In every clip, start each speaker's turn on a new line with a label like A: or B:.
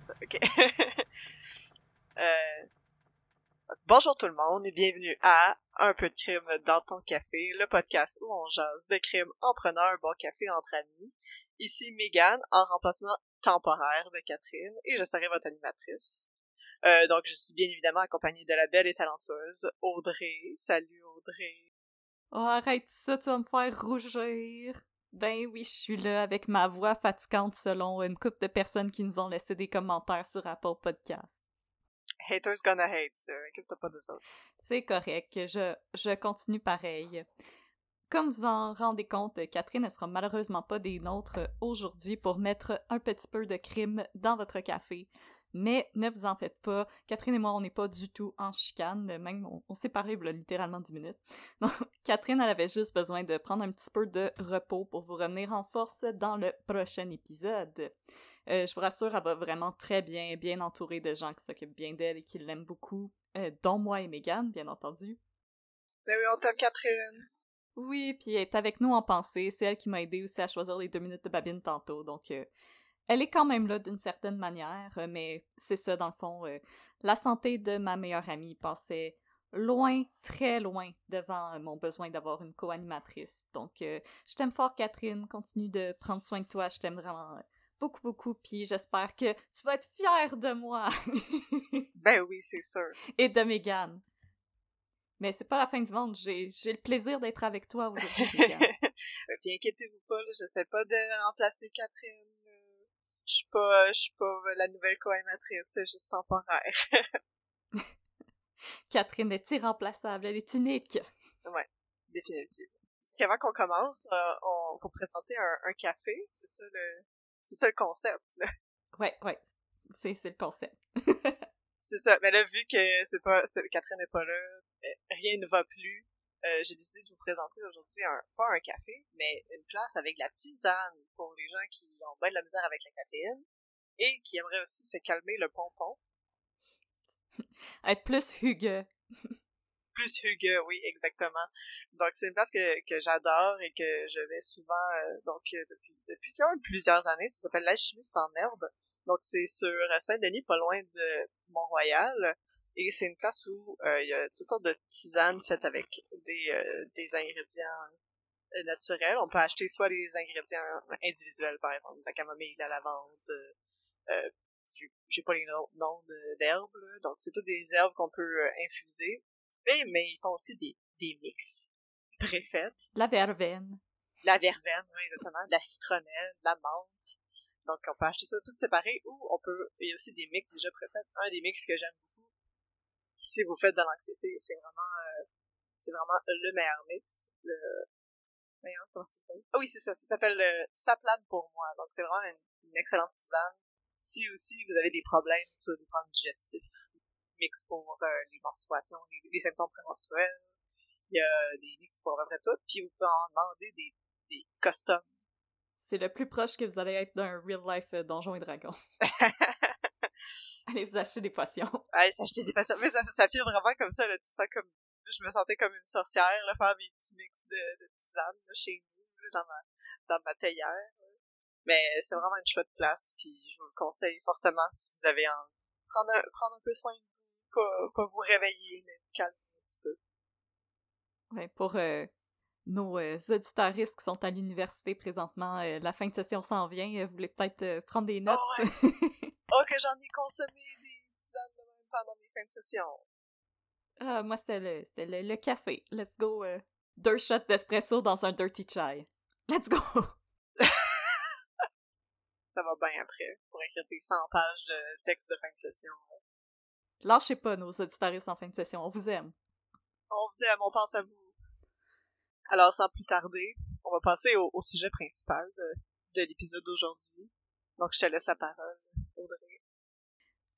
A: euh... Bonjour tout le monde et bienvenue à Un peu de crime dans ton café, le podcast où on jase de crime en prenant un bon café entre amis. Ici Megan en remplacement temporaire de Catherine et je serai votre animatrice. Euh, donc je suis bien évidemment accompagnée de la belle et talentueuse Audrey. Salut Audrey.
B: Oh arrête ça, tu vas me faire rougir. Ben oui, je suis là avec ma voix fatigante selon une couple de personnes qui nous ont laissé des commentaires sur Apple Podcast.
A: Haters gonna hate, inquiète pas de ça.
B: C'est correct, je, je continue pareil. Comme vous en rendez compte, Catherine ne sera malheureusement pas des nôtres aujourd'hui pour mettre un petit peu de crime dans votre café. Mais ne vous en faites pas, Catherine et moi, on n'est pas du tout en chicane, même on, s'est parlé là, littéralement 10 minutes. Donc, Catherine, elle avait juste besoin de prendre un petit peu de repos pour vous revenir en force dans le prochain épisode. Euh, je vous rassure, elle va vraiment très bien, bien entourée de gens qui s'occupent bien d'elle et qui l'aiment beaucoup, euh, dont moi et Megan, bien entendu.
A: Ben oui, on t'aime Catherine.
B: Oui, puis elle est avec nous en pensée. C'est elle qui m'a aidé aussi à choisir les deux minutes de babine tantôt, donc euh, elle est quand même là d'une certaine manière, euh, mais c'est ça, dans le fond. Euh, la santé de ma meilleure amie passait loin, très loin devant mon besoin d'avoir une co-animatrice. Donc, euh, je t'aime fort, Catherine. Continue de prendre soin de toi. Je t'aime vraiment beaucoup, beaucoup. Puis j'espère que tu vas être fière de moi.
A: ben oui, c'est sûr.
B: Et de Megan. Mais c'est pas la fin du monde. J'ai, le plaisir d'être avec toi aujourd'hui,
A: Puis inquiétez-vous pas, je sais pas de remplacer Catherine je suis pas, je suis pas la nouvelle co-animatrice, c'est juste temporaire.
B: Catherine est irremplaçable, elle est unique.
A: Ouais, définitivement. Avant qu'on commence, euh, on va présenter un, café, c'est ça le, c'est ça le concept. Là.
B: Ouais, ouais, c'est c'est le concept.
A: c'est ça. Mais là, vu que c'est pas, Catherine n'est pas là, euh, rien ne va plus. Euh, j'ai décidé de vous présenter aujourd'hui un, pas un café, mais une place avec la tisane pour les gens qui ont bien de la misère avec la caféine et qui aimeraient aussi se calmer le pompon.
B: Être plus hugueux.
A: plus hugueux, oui, exactement. Donc c'est une place que, que j'adore et que je vais souvent, euh, donc euh, depuis depuis quand même plusieurs années. Ça s'appelle l'alchimiste en herbe. Donc c'est sur Saint-Denis, pas loin de Mont-Royal. Et c'est une place où euh, il y a toutes sortes de tisanes faites avec des, euh, des ingrédients euh, naturels. On peut acheter soit les ingrédients individuels, par exemple, la camomille, la lavande, euh, j'ai pas les noms d'herbes, donc c'est toutes des herbes qu'on peut infuser. Et, mais ils font aussi des, des mix préfaites.
B: La verveine.
A: La verveine, oui, exactement. De la citronnelle, de la menthe. Donc on peut acheter ça tout séparé ou on peut, il y a aussi des mix déjà préfaits. Un des mix que j'aime si vous faites de l'anxiété, c'est vraiment euh, c'est vraiment le meilleur mix. Le meilleur, comment ça s'appelle? Ah oui, c'est ça, ça s'appelle le Saplade pour moi. Donc c'est vraiment une, excellente tisane. Si aussi vous avez des problèmes des problèmes digestifs, mix pour euh, les menstruations, les, symptômes prémenstruels, il y a des mix pour à peu près tout, puis vous pouvez en demander des, des customs.
B: C'est le plus proche que vous allez être d'un real life euh, Donjon et Dragon. Allez vous acheter des potions.
A: Allez s'acheter des potions. Mais ça, ça fait vraiment comme ça, là, tout ça, comme, je me sentais comme une sorcière, là, faire mes petits mix de, de tisane, chez nous, dans ma, dans ma théière. Mais c'est vraiment une chouette place, puis je vous le conseille fortement si vous avez envie. Prendre un, prendre un peu soin de vous, pas, pas vous réveiller, mais vous calmer un petit peu.
B: Ouais, pour euh, nos euh, auditeuristes qui sont à l'université présentement, euh, la fin de session s'en vient, euh, vous voulez peut-être prendre des notes?
A: Oh, ouais. Oh, que j'en ai consommé des dizaines de même pendant mes fins de session.
B: Ah, moi, c'était le, le, le, café. Let's go. Euh, deux shots d'espresso dans un dirty chai. Let's go!
A: Ça va bien après, pour écrire tes 100 pages de texte de fin de session.
B: Lâchez pas nos auditoristes en fin de session, on vous aime.
A: On vous aime, on pense à vous. Alors, sans plus tarder, on va passer au, au sujet principal de, de l'épisode d'aujourd'hui. Donc, je te laisse la parole.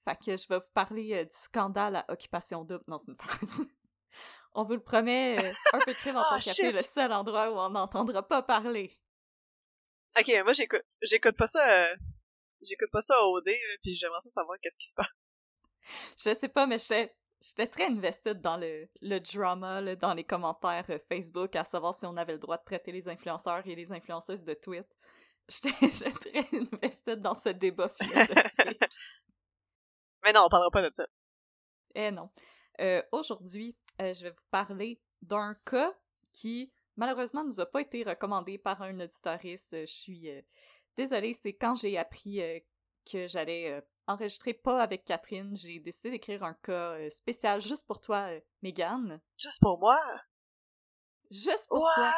B: Fait que je vais vous parler euh, du scandale à Occupation Double. Non, c'est une phrase. on vous le promet, euh, un peu de crime en oh, café, le seul endroit où on n'entendra pas parler.
A: Ok, moi j'écoute, j'écoute pas ça, euh, j'écoute pas ça au OD, puis j'aimerais ça savoir qu'est-ce qui se passe.
B: Je sais pas, mais j'étais, j'étais très invested dans le, le drama, là, dans les commentaires Facebook, à savoir si on avait le droit de traiter les influenceurs et les influenceuses de tweet. J'étais très investie dans ce débat philosophique.
A: Mais non, on parlera pas de ça.
B: Eh non. Euh, aujourd'hui, euh, je vais vous parler d'un cas qui, malheureusement, nous a pas été recommandé par un auditoriste. Je suis désolée, c'est quand j'ai appris que j'allais enregistrer pas avec Catherine, j'ai décidé d'écrire un cas spécial juste pour toi, Megan.
A: Juste pour moi?
B: Juste pour toi.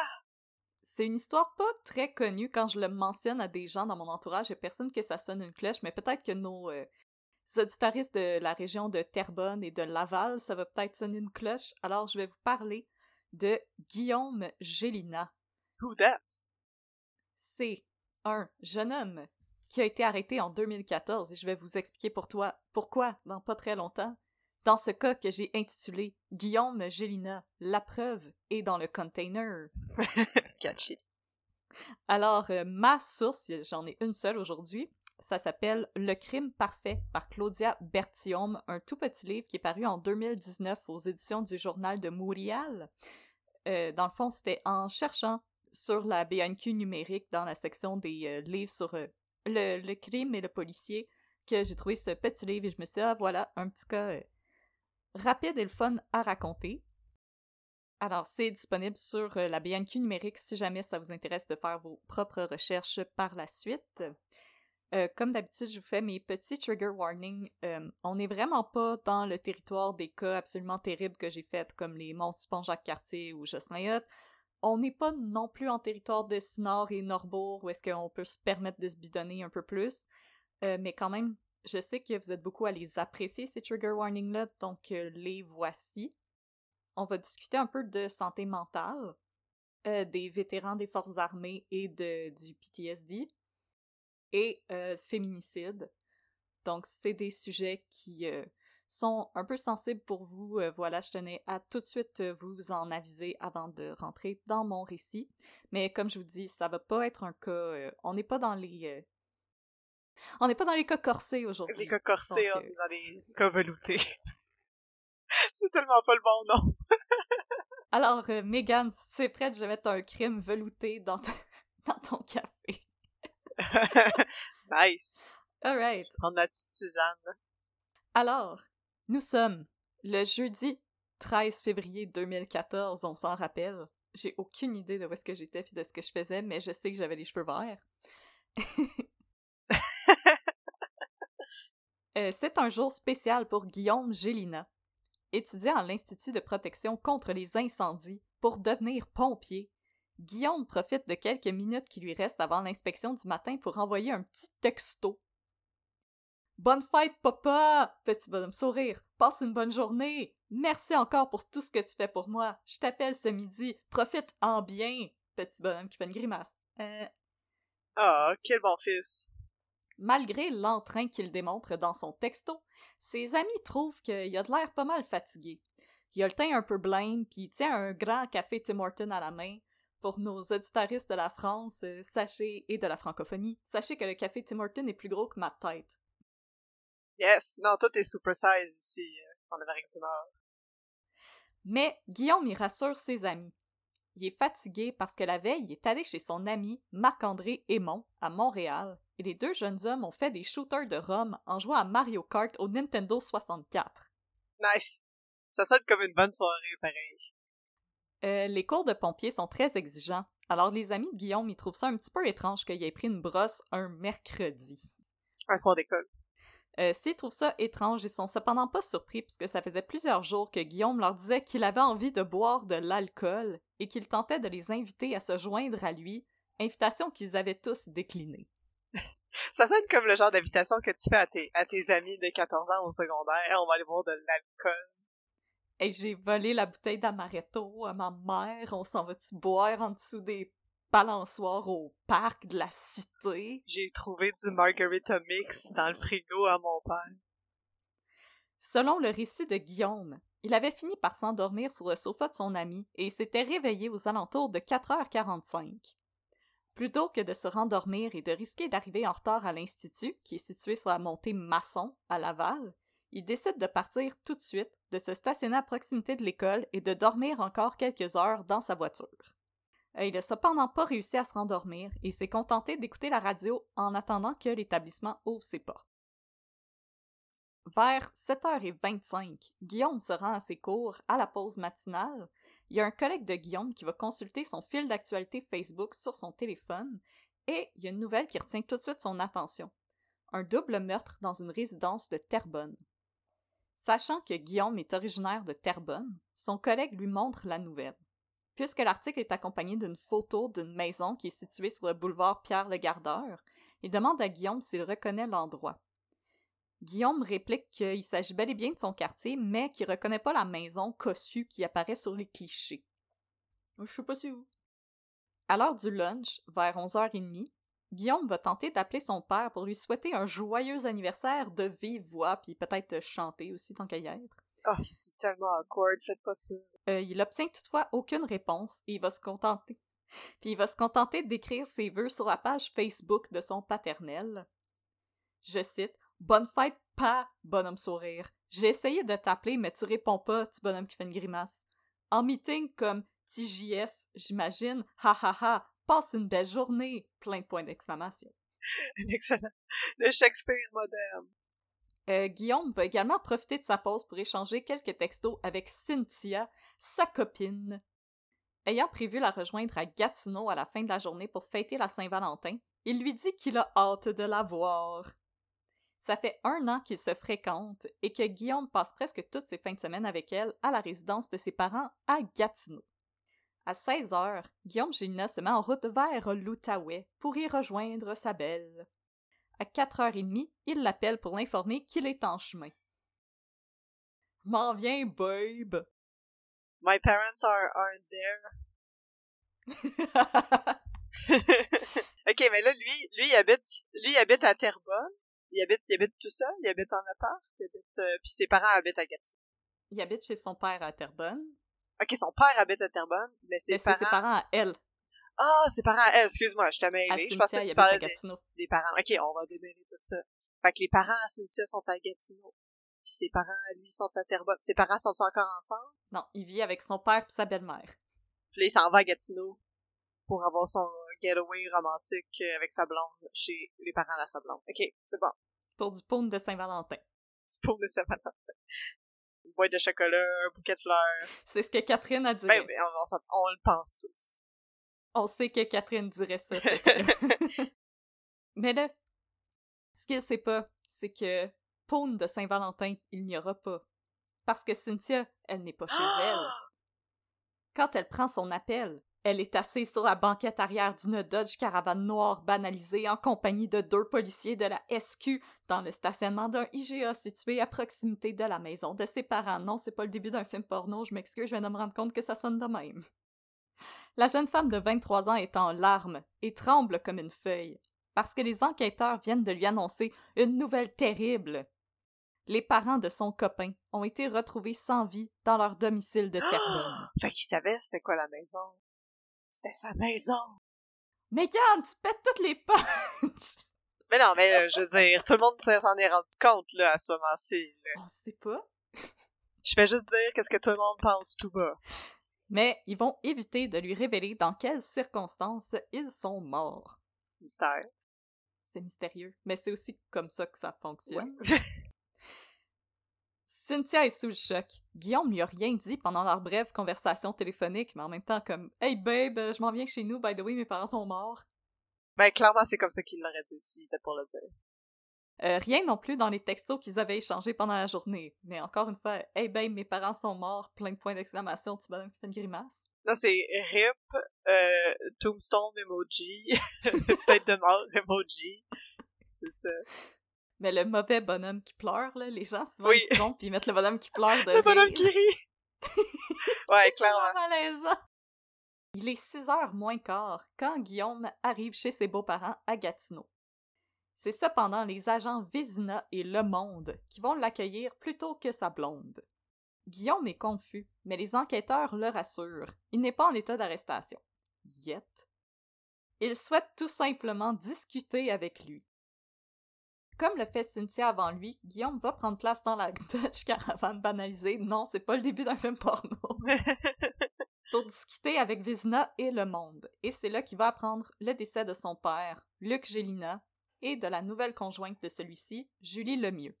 B: C'est une histoire pas très connue quand je le mentionne à des gens dans mon entourage. A personne que ça sonne une cloche, mais peut-être que nos euh, auditaristes de la région de Terrebonne et de Laval, ça va peut-être sonner une cloche. Alors, je vais vous parler de Guillaume Gélina.
A: Who that?
B: C'est un jeune homme qui a été arrêté en 2014 et je vais vous expliquer pour toi pourquoi dans pas très longtemps. Dans ce cas que j'ai intitulé Guillaume Gélina, la preuve est dans le container.
A: Catchy.
B: Alors, euh, ma source, j'en ai une seule aujourd'hui, ça s'appelle Le crime parfait par Claudia Bertium, un tout petit livre qui est paru en 2019 aux éditions du Journal de Montréal. Euh, dans le fond, c'était en cherchant sur la BNQ numérique dans la section des euh, livres sur le, crime et le policier que j'ai trouvé ce petit livre et je me suis dit, ah voilà, un petit cas rapide et le fun à raconter. Alors, c'est disponible sur euh, la BNQ numérique si jamais ça vous intéresse de faire vos propres recherches par la suite. Euh, comme d'habitude, je vous fais mes petits trigger warnings. Euh, on n'est vraiment pas dans le territoire des cas absolument terribles que j'ai faits, comme les monstres Jacques Cartier ou Jocelyn On n'est pas non plus en territoire de Sinor et Norbourg où est-ce qu'on peut se permettre de se bidonner un peu plus. mais quand même, je sais que vous êtes beaucoup à les apprécier, ces trigger warnings-là, donc euh, les voici. On va discuter un peu de santé mentale, euh, des vétérans des forces armées et du PTSD, et euh, féminicide. Donc, c'est des sujets qui sont un peu sensibles pour vous. voilà, je tenais à tout de suite vous en aviser avant de rentrer dans mon récit. Mais comme je vous dis, ça va pas être un cas. on n'est pas dans les on n'est pas dans les cas corsés aujourd'hui.
A: Les cas corsés, on est dans les cas veloutés. c'est tellement pas le bon nom.
B: Alors, euh, Megan, si tu es prête, je vais mettre un crime velouté dans, dans ton café.
A: nice.
B: Alright.
A: On a petite tisane.
B: Alors, nous sommes le jeudi 13 février 2014, on s'en rappelle. J'ai aucune idée de où est-ce que j'étais puis de ce que je faisais, mais je sais que j'avais les cheveux verts. Euh, c'est un jour spécial pour Guillaume Gélina. Étudiant à l'Institut de protection contre les incendies pour devenir pompier, Guillaume profite de quelques minutes qui lui restent avant l'inspection du matin pour envoyer un petit texto. Bonne fête, papa! Petit bonhomme sourire. Passe une bonne journée. Merci encore pour tout ce que tu fais pour moi. Je t'appelle ce midi. Profite en bien. Petit bonhomme qui fait une grimace. Euh...
A: Ah, quel bon fils.
B: Malgré l'entrain qu'il démontre dans son texto, ses amis trouvent qu'il a de l'air pas mal fatigué. Il a le teint un peu blême, puis il tient un grand café Tim Horton à la main. Pour nos auditaristes de la France, euh, sachez, et de la francophonie, sachez que le café Tim Horton est plus gros que ma tête.
A: Yes, non, tout est super size ici, euh, en Amérique du Nord.
B: Mais Guillaume y rassure ses amis. Il est fatigué parce que la veille, il est allé chez son ami Marc-André Aymon à Montréal et les deux jeunes hommes ont fait des shooters de Rome en jouant à Mario Kart au Nintendo 64.
A: Nice! Ça sonne comme une bonne soirée, pareil.
B: Euh, les cours de pompiers sont très exigeants, alors les amis de Guillaume y trouvent ça un petit peu étrange qu'il ait pris une brosse un mercredi.
A: Un soir d'école.
B: Euh, S'ils trouvent ça étrange, ils sont cependant pas surpris puisque ça faisait plusieurs jours que Guillaume leur disait qu'il avait envie de boire de l'alcool et qu'il tentait de les inviter à se joindre à lui, invitation qu'ils avaient tous déclinée.
A: Ça sonne comme le genre d'invitation que tu fais à tes, à tes amis de 14 ans au secondaire. On va aller boire de l'alcool.
B: Et j'ai volé la bouteille d'amaretto à ma mère. On s'en va-tu boire en dessous des balançoires au parc de la cité?
A: J'ai trouvé du margarita mix dans le frigo à mon père.
B: Selon le récit de Guillaume, il avait fini par s'endormir sur le sofa de son ami et s'était réveillé aux alentours de 4h45. Plutôt que de se rendormir et de risquer d'arriver en retard à l'Institut, qui est situé sur la montée Masson, à Laval, il décide de partir tout de suite, de se stationner à proximité de l'école et de dormir encore quelques heures dans sa voiture. Euh, il n'a cependant pas réussi à se rendormir et s'est contenté d'écouter la radio en attendant que l'établissement ouvre ses portes. Vers 7h25, Guillaume se rend à ses cours à la pause matinale. Il y a un collègue de Guillaume qui va consulter son fil d'actualité Facebook sur son téléphone et il y a une nouvelle qui retient tout de suite son attention. Un double meurtre dans une résidence de Terrebonne. Sachant que Guillaume est originaire de Terrebonne, son collègue lui montre la nouvelle. Puisque l'article est accompagné d'une photo d'une maison qui est située sur le boulevard Pierre-le-Gardeur, il demande à Guillaume s'il reconnaît l'endroit. Guillaume réplique qu'il s'agit bel et bien de son quartier, mais qu'il reconnaît pas la maison cossue qui apparaît sur les clichés. Je sais pas si où. À l'heure du lunch, vers 11h30, Guillaume va tenter d'appeler son père pour lui souhaiter un joyeux anniversaire de vive voix, puis peut-être chanter aussi tant qu'à y être.
A: Oh, c'est tellement awkward, faites pas ça.
B: Euh, il obtient toutefois aucune réponse et il va se contenter. Puis il va se contenter d'écrire ses vœux sur la page Facebook de son paternel. Je cite Bonne fête, pas bonhomme sourire. J'ai essayé de t'appeler, mais tu réponds pas, petit bonhomme qui fait une grimace. En meeting comme TJS, j'imagine, ha ha ha, passe une belle journée, plein de points d'exclamation.
A: Excellent. Le Shakespeare moderne.
B: Euh, Guillaume va également profiter de sa pause pour échanger quelques textos avec Cynthia, sa copine. Ayant prévu la rejoindre à Gatineau à la fin de la journée pour fêter la Saint-Valentin, il lui dit qu'il a hâte de la voir. Ça fait un an qu'ils se fréquentent et que Guillaume passe presque toutes ses fins de semaine avec elle à la résidence de ses parents à Gatineau. À 16 heures, Guillaume Gélina se met en route vers l'Outaouais pour y rejoindre sa belle. À 4h30, il l'appelle pour l'informer qu'il est en chemin. M'en viens, babe!
A: My parents are, aren't there. ok, mais là, lui, lui, il habite, lui, il habite à Terrebonne. Il habite, il habite tout seul, il habite en appart, il habite, euh, puis ses parents habitent à Gatineau.
B: Il habite chez son père à Terrebonne.
A: Ok, son père habite à Terrebonne, mais ses
B: Mais
A: parents.
B: c'est ses parents à elle.
A: Ah, ses parents à elle, excuse-moi, je t'ai
B: À
A: mêlé. Je pensais que tu
B: à
A: parlais des, des parents. Ok, on va démêler tout ça. Fait que les parents à Cynthia sont à Gatineau. Puis ses parents à lui sont à Terrebonne. Ses parents sont encore ensemble?
B: Non, il vit avec son père et sa belle-mère.
A: Puis là, il s'en va à Gatineau pour avoir son getaway romantique avec sa blonde chez les parents de sa blonde. Ok, c'est bon.
B: Pour du paume de Saint-Valentin.
A: C'est pour le Saint-Valentin. Une boîte de chocolat, un bouquet de fleurs.
B: C'est ce que Catherine a dit.
A: Ben, on, on s'en- on le pense tous.
B: On sait que Catherine dirait ça. Mais là, ce qu'elle sait pas, c'est que paume de Saint-Valentin, il n'y aura pas. Parce que Cynthia, elle n'est pas chez elle. Quand elle prend son appel, elle est assise sur la banquette arrière d'une Dodge Caravane noire banalisée en compagnie de deux policiers de la SQ dans le stationnement d'un IGA situé à proximité de la maison de ses parents. Non, c'est pas le début d'un film porno, je m'excuse, je viens de me rendre compte que ça sonne de même. La jeune femme de 23 ans est en larmes et tremble comme une feuille, parce que les enquêteurs viennent de lui annoncer une nouvelle terrible. Les parents de son copain ont été retrouvés sans vie dans leur domicile de Terrebonne.
A: Fait qu'il savait c'était quoi la maison. C'était sa maison.
B: Megan, tu pètes toutes les punches!
A: Mais non, mais euh, je veux dire, tout le monde s'en est rendu compte, là, à ce moment-ci.
B: On sait pas.
A: Je fais juste dire qu'est-ce que tout le monde pense tout bas.
B: Mais ils vont éviter de lui révéler dans quelles circonstances ils sont morts.
A: Mystère.
B: C'est mystérieux, mais c'est aussi comme ça que ça fonctionne.
A: Ouais.
B: Cynthia est sous le choc. Guillaume lui a rien dit pendant leur brève conversation téléphonique, mais en même temps comme Hey babe, je m'en viens chez nous, by the way, mes parents sont morts.
A: Ben, clairement, c'est comme ça qu'il l'aurait dit s'il était pour le dire.
B: Euh, rien non plus dans les textos qu'ils avaient échangés pendant la journée. Mais encore une fois, Hey babe, mes parents sont morts, plein de points d'exclamation, tu bonhomme qui fait une grimace.
A: Non, c'est RIP, euh, Tombstone emoji, tête de mort emoji. C'est ça.
B: Mais le mauvais bonhomme qui pleure, là, les gens souvent
A: Oui.
B: ils se trompent puis ils mettent le bonhomme qui pleure de
A: Le bonhomme qui rit. ouais, clairement.
B: malaisant. Il est 6 heures moins quart quand Guillaume arrive chez ses beaux-parents à Gatineau. C'est cependant les agents Vézina et Le Monde qui vont l'accueillir plutôt que sa blonde. Guillaume est confus, mais les enquêteurs le rassurent. Il n'est pas en état d'arrestation. Yet. Il souhaite tout simplement discuter avec lui. Comme le fait Cynthia avant lui, Guillaume va prendre place dans la Dodge Caravane banalisée. Non, c'est pas le début d'un film porno. pour discuter avec Vizina et le monde. Et c'est là qu'il va apprendre le décès de son père, Luc Gélina, et de la nouvelle conjointe de celui-ci, Julie Lemieux.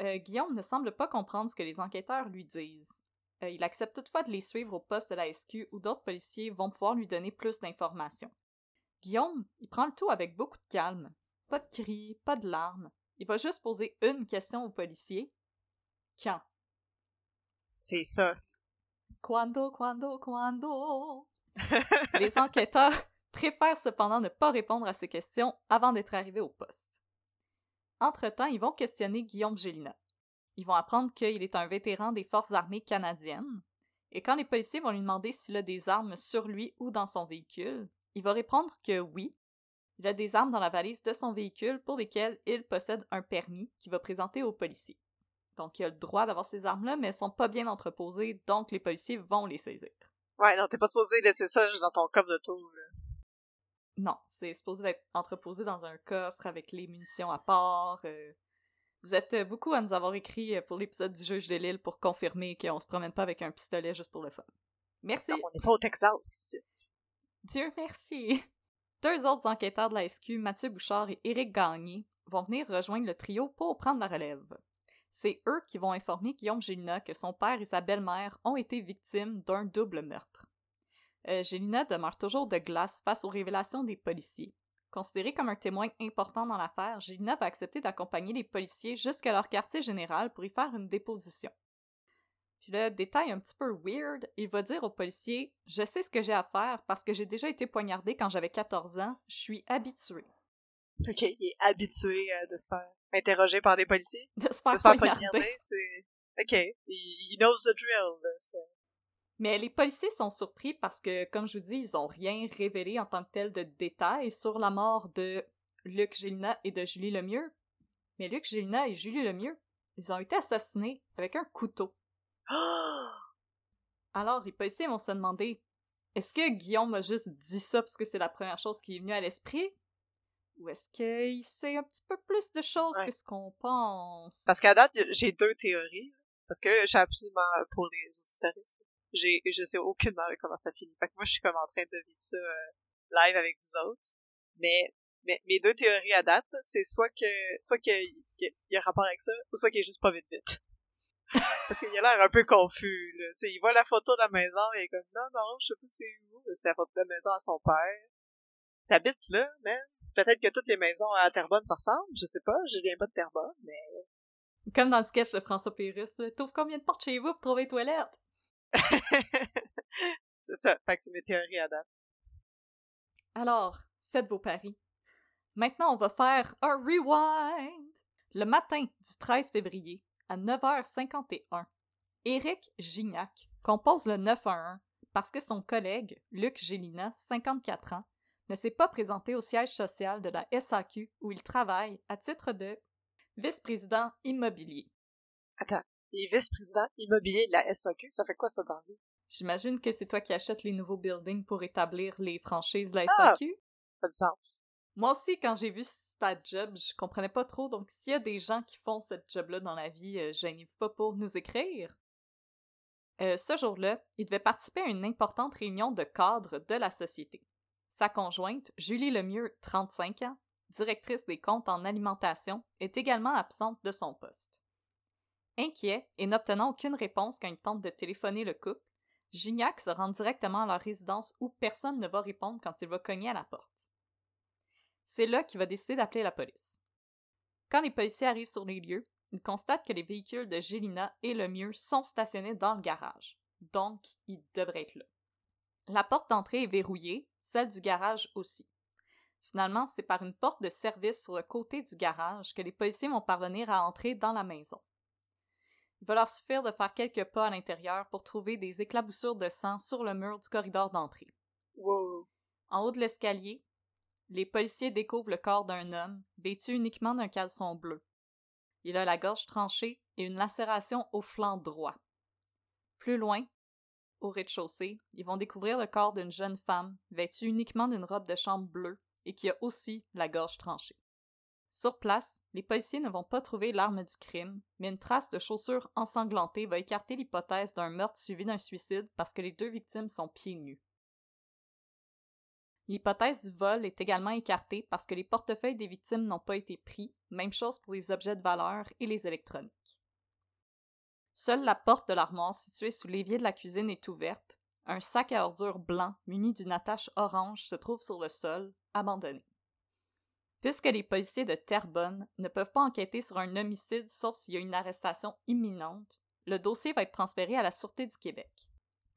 B: Euh, Guillaume ne semble pas comprendre ce que les enquêteurs lui disent. Euh, il accepte toutefois de les suivre au poste de la SQ où d'autres policiers vont pouvoir lui donner plus d'informations. Guillaume, il prend le tout avec beaucoup de calme. Pas de cris, pas de larmes. Il va juste poser une question au policier. Quand?
A: C'est ça.
B: Quando, quando, quando? les enquêteurs préfèrent cependant ne pas répondre à ces questions avant d'être arrivés au poste. Entre-temps, ils vont questionner Guillaume Gélina. Ils vont apprendre qu'il est un vétéran des forces armées canadiennes, et quand les policiers vont lui demander s'il a des armes sur lui ou dans son véhicule, il va répondre que oui, il a des armes dans la valise de son véhicule pour lesquelles il possède un permis qu'il va présenter aux policiers. Donc il a le droit d'avoir ces armes-là, mais elles sont pas bien entreposées, donc les policiers vont les saisir.
A: Ouais, non, t'es pas supposé laisser ça juste dans ton coffre de tour,
B: Non, c'est supposé être entreposé dans un coffre avec les munitions à part. Euh. Vous êtes beaucoup à nous avoir écrit euh, pour l'épisode du juge de l'île pour confirmer qu'on se promène pas avec un pistolet juste pour le fun. Merci.
A: Non, on n'est pas au Texas,
B: Dieu merci. Deux autres enquêteurs de la SQ, Mathieu Bouchard et Éric Gagné, vont venir rejoindre le trio pour prendre la relève. C'est eux qui vont informer Guillaume Gélina que son père et sa belle-mère ont été victimes d'un double meurtre. Euh, Gélina demeure toujours de glace face aux révélations des policiers. Considéré comme un témoin important dans l'affaire, Gélina va accepter d'accompagner les policiers jusqu'à leur quartier général pour y faire une déposition. Puis là, détail un petit peu weird, il va dire aux policiers Je sais ce que j'ai à faire parce que j'ai déjà été poignardé quand j'avais 14 ans, je suis habitué.
A: Ok, il est habitué euh, de se faire interroger par des policiers.
B: De se faire, poignarder.
A: c'est... Ok, he knows the drill.
B: Mais les policiers sont surpris parce que, comme je vous dis, ils ont rien révélé en tant que tel de détails sur la mort de Luc Gélina et de Julie Lemieux. Mais Luc Gélina et Julie Lemieux, ils ont été assassinés avec un couteau. Alors, les policiers vont se demander est-ce que Guillaume a juste dit ça parce que c'est la première chose qui est venue à l'esprit? Ou est-ce qu'il sait un petit peu plus de choses que ce qu'on pense?
A: Parce qu'à date, j'ai deux théories. Parce que suis absolument pour les auditoristes. J'ai, je sais aucunement comment ça finit. Fait que moi, je suis comme en train de vivre ça euh, live avec vous autres. Mais, mais mes deux théories à date, c'est soit que, soit qu'il y, y, a rapport avec ça, ou soit qu'il est juste pas vite vite. Parce qu'il a l'air un peu confus, là. sais, il voit la photo de la maison et il est comme, non, non, je sais pas c'est où. C'est la photo de la maison à son père. T'habites là, man? Peut-être que toutes les maisons à Terrebonne se ressemblent, je sais pas, je viens pas de Terrebonne, mais...
B: Comme dans le sketch de François Pérus, t'ouvres combien de portes chez vous pour trouver les toilettes?
A: c'est ça, fait que c'est mes théories à date.
B: Alors, faites vos paris. Maintenant, on va faire un rewind! Le matin du 13 février, à 9h51, Éric Gignac compose le 911 parce que son collègue, Luc Gélina, 54 ans, ne s'est pas présenté au siège social de la SAQ où il travaille à titre de vice-président immobilier.
A: Attends, est vice-président immobilier de la SAQ, ça fait quoi ça dans vie?
B: J'imagine que c'est toi qui achètes les nouveaux buildings pour établir les franchises de la SAQ. Ah!
A: Ça sens.
B: Moi aussi, quand j'ai vu cette job, je comprenais pas trop. Donc, s'il y a des gens qui font cette job-là dans la vie, euh, gênez-vous pas pour nous écrire. Euh, ce jour-là, il devait participer à une importante réunion de cadres de la société. Sa conjointe, Julie Lemieux, 35 ans, directrice des comptes en alimentation, est également absente de son poste. Inquiet et n'obtenant aucune réponse quand il tente de téléphoner le couple, Gignac se rend directement à leur résidence où personne ne va répondre quand il va cogner à la porte. C'est là qu'il va décider d'appeler la police. Quand les policiers arrivent sur les lieux, ils constatent que les véhicules de Gélina et le mieux sont stationnés dans le garage. Donc, ils devraient être là. La porte d'entrée est verrouillée, celle du garage aussi. Finalement, c'est par une porte de service sur le côté du garage que les policiers vont parvenir à entrer dans la maison. Il va leur suffire de faire quelques pas à l'intérieur pour trouver des éclaboussures de sang sur le mur du corridor d'entrée. En haut de l'escalier, les policiers découvrent le corps d'un homme, vêtu uniquement d'un caleçon bleu. Il a la gorge tranchée et une lacération au flanc droit. Plus loin, au rez-de-chaussée, ils vont découvrir le corps d'une jeune femme, vêtue uniquement d'une robe de chambre bleue et qui a aussi la gorge tranchée. Sur place, les policiers ne vont pas trouver l'arme du crime, mais une trace de chaussures ensanglantées va écarter l'hypothèse d'un meurtre suivi d'un suicide parce que les deux victimes sont pieds nus. L'hypothèse du vol est également écartée parce que les portefeuilles des victimes n'ont pas été pris, même chose pour les objets de valeur et les électroniques. Seule la porte de l'armoire située sous l'évier de la cuisine est ouverte. Un sac à ordures blanc muni d'une attache orange se trouve sur le sol, abandonné. Puisque les policiers de Terrebonne ne peuvent pas enquêter sur un homicide sauf s'il y a une arrestation imminente, le dossier va être transféré à la Sûreté du Québec.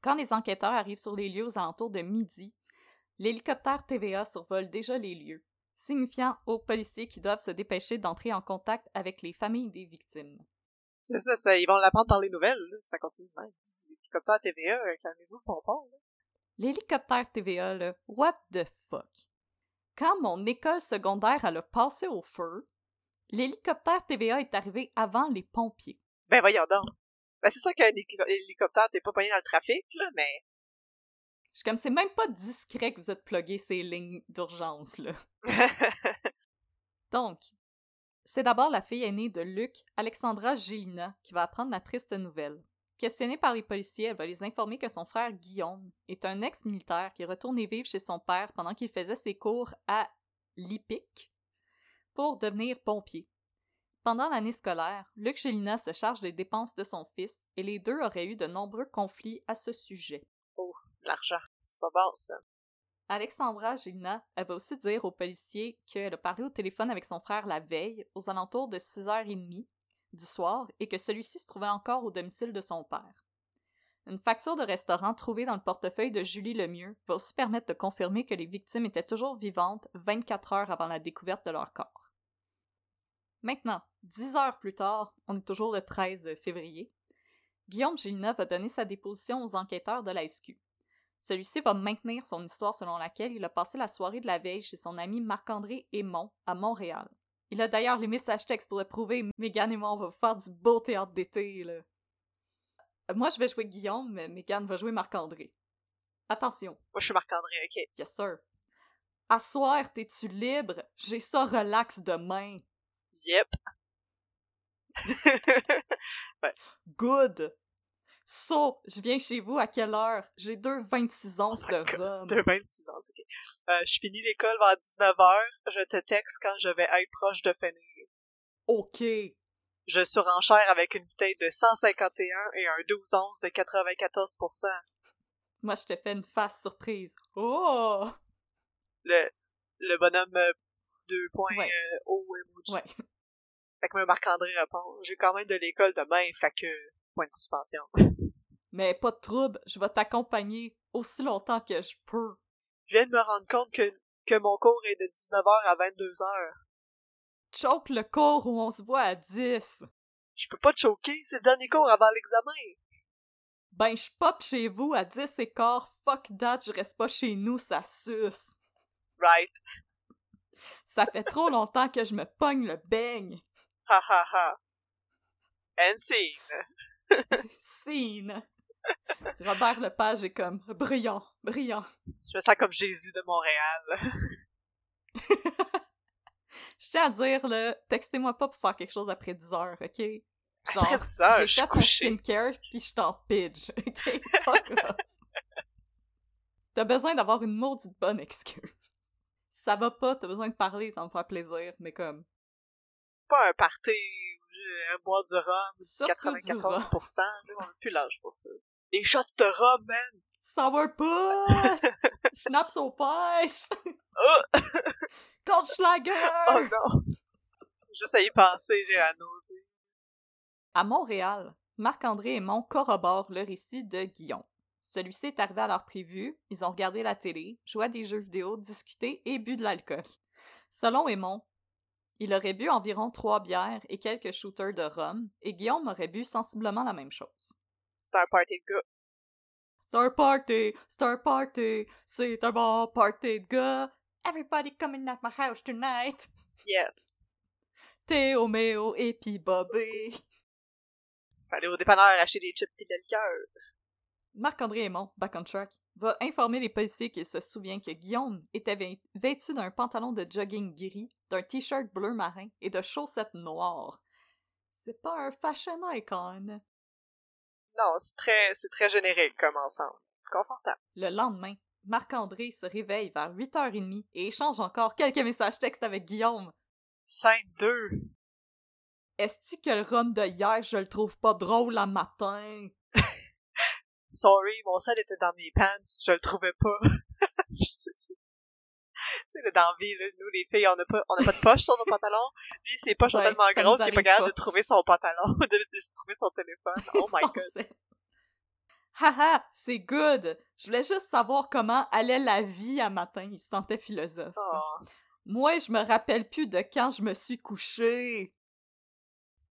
B: Quand les enquêteurs arrivent sur les lieux aux alentours de midi, l'hélicoptère TVA survole déjà les lieux, signifiant aux policiers qu'ils doivent se dépêcher d'entrer en contact avec les familles des victimes.
A: C'est ça, ça, ils vont l'apprendre par les nouvelles, là, ça continue même. L'hélicoptère TVA, calmez-vous le pompon, là.
B: L'hélicoptère TVA, là, what the fuck? Quand mon école secondaire a passé au feu, l'hélicoptère TVA est arrivé avant les pompiers.
A: Ben voyons donc. Ben c'est sûr qu'un hélico- hélicoptère, t'es pas pogné dans le trafic, là, mais...
B: Je suis comme, c'est même pas discret que vous êtes plugué ces lignes d'urgence, là. Donc, c'est d'abord la fille aînée de Luc, Alexandra Gélina, qui va apprendre la triste nouvelle. Questionnée par les policiers, elle va les informer que son frère Guillaume est un ex-militaire qui est retourné vivre chez son père pendant qu'il faisait ses cours à l'IPIC pour devenir pompier. Pendant l'année scolaire, Luc Gélina se charge des dépenses de son fils et les deux auraient eu de nombreux conflits à ce sujet.
A: oh, l'argent, c'est pas bon, ça.
B: Alexandra Gélina, elle va aussi dire aux policiers qu'elle a parlé au téléphone avec son frère la veille, aux alentours de 6h30 du soir, et que celui-ci se trouvait encore au domicile de son père. Une facture de restaurant trouvée dans le portefeuille de Julie Lemieux va aussi permettre de confirmer que les victimes étaient toujours vivantes 24 heures avant la découverte de leur corps. Maintenant, 10 heures plus tard, on est toujours le 13 février, Guillaume Gélina va donner sa déposition aux enquêteurs de la SQ. Celui-ci va maintenir son histoire selon laquelle il a passé la soirée de la veille chez son ami Marc-André Aymon à Montréal. Il a d'ailleurs les messages textes pour le prouver. Megan et moi, on va faire du beau théâtre d'été, là. Moi, je vais jouer Guillaume, mais Megan va jouer Marc-André. Attention.
A: Moi, je suis Marc-André, ok.
B: Yes, sir. À soir, t'es-tu libre? J'ai ça relax demain.
A: Yep.
B: Good. So, je viens chez vous à quelle heure? J'ai deux 26 onces
A: Oh
B: de rhum.
A: De 26 ans, c'est ok. Euh, je finis l'école vers 19h, je te texte quand je vais être proche de finir.
B: OK.
A: Je surenchère avec une bouteille de 151 et un 12 onces de 94%.
B: Moi, je te fais une face surprise. Oh!
A: Le, le bonhomme euh, deux points
B: Ouais.
A: euh, haut emoji.
B: Ouais.
A: Fait que Marc-André répond, j'ai quand même de l'école demain, fait que, point de suspension.
B: Mais pas de trouble, je vais t'accompagner aussi longtemps que je peux.
A: Je viens de me rendre compte que, que mon cours est de 19h à 22h.
B: Choke le cours où on se voit à 10.
A: Je peux pas te choquer, c'est le dernier cours avant l'examen.
B: Ben, je pop chez vous à 10 et quart. Fuck that, je reste pas chez nous, ça suce.
A: Right.
B: Ça fait trop longtemps que je me pogne le beigne.
A: Ha ha ha. And scene.
B: Scene. Robert Lepage est comme brillant, brillant.
A: Je me sens comme Jésus de Montréal.
B: Je tiens à dire, là, textez-moi pas pour faire quelque chose après 10 heures, ok?
A: Après 10 heures, je suis
B: skincare pis je t'en pidge, ok? T'as besoin d'avoir une maudite bonne excuse. Si ça va pas, t'as besoin de parler, ça me faire plaisir, mais comme...
A: Pas un party où je boire du rhum, du
B: Surtout du
A: 94%, là, on plus l'âge pour ça. Les shots de rhum, man!
B: Sourpuss! Schnaps au pêche!
A: Oh! Oh non! Juste à y penser, j'ai la nausée.
B: À Montréal, Marc-André Aymon corrobore le récit de Guillaume. Celui-ci est arrivé à l'heure prévue, ils ont regardé la télé, joué à des jeux vidéo, discuté et bu de l'alcool. Selon Aymon, il aurait bu environ trois bières et quelques shooters de rhum, et Guillaume aurait bu sensiblement la même chose.
A: C'est un party de gars.
B: C'est un party, c'est un party, c'est un bon party de gars. Everybody coming at my house tonight.
A: Yes.
B: Théo, Méo et puis Bobby.
A: Aller au dépanneur acheter des chips pis de liqueur.
B: Marc-André Aymon, back on track, va informer les policiers qu'il se souvient que Guillaume était vêtu d'un pantalon de jogging gris, d'un t-shirt bleu marin et de chaussettes noires. C'est pas un fashion icon.
A: Non, c'est très, c'est très générique comme ensemble. Confortable.
B: Le lendemain, Marc-André se réveille vers 8h30 et échange encore quelques messages textes avec Guillaume.
A: Scène 2.
B: Est-ce que le rhum de hier, je le trouve pas drôle un matin?
A: Sorry, mon sel était dans mes pants, je le trouvais pas. Tu sais, dans la vie, nous, les filles, on n'a pas, on a pas de poche sur nos pantalons. Lui, ses poches sont tellement grosses qu'il est pas capable de trouver son pantalon, de, de, trouver son téléphone. Oh my god.
B: Haha, c'est good! Je voulais juste savoir comment allait la vie à matin. Il se sentait philosophe.
A: Oh.
B: Moi, je me rappelle plus de quand je me suis couché.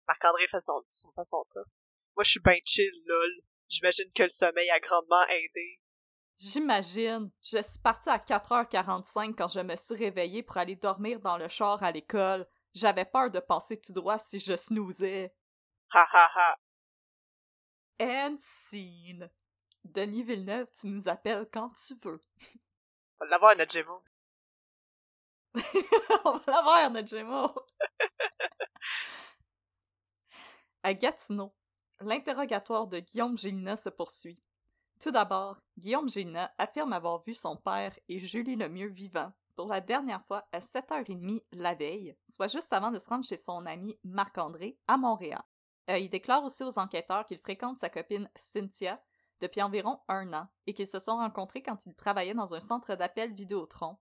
A: Marc-André fait son, son façon. Moi, je suis ben chill, lol. J'imagine que le sommeil a grandement aidé.
B: J'imagine. Je suis partie à 4h45 quand je me suis réveillée pour aller dormir dans le char à l'école. J'avais peur de passer tout droit si je snoozais.
A: Ha ha ha.
B: And scene. Denis Villeneuve, tu nous appelles quand tu veux.
A: On va l'avoir, notre Gémeaux.
B: On va l'avoir, notre Gémeaux. à Gatineau, l'interrogatoire de Guillaume Gélina se poursuit. Tout d'abord, Guillaume Gélina affirme avoir vu son père et Julie Lemieux vivant pour la dernière fois à 7h30 la veille, soit juste avant de se rendre chez son ami Marc-André à Montréal. Euh, il déclare aussi aux enquêteurs qu'il fréquente sa copine Cynthia depuis environ un an et qu'ils se sont rencontrés quand il travaillait dans un centre d'appel Vidéotron,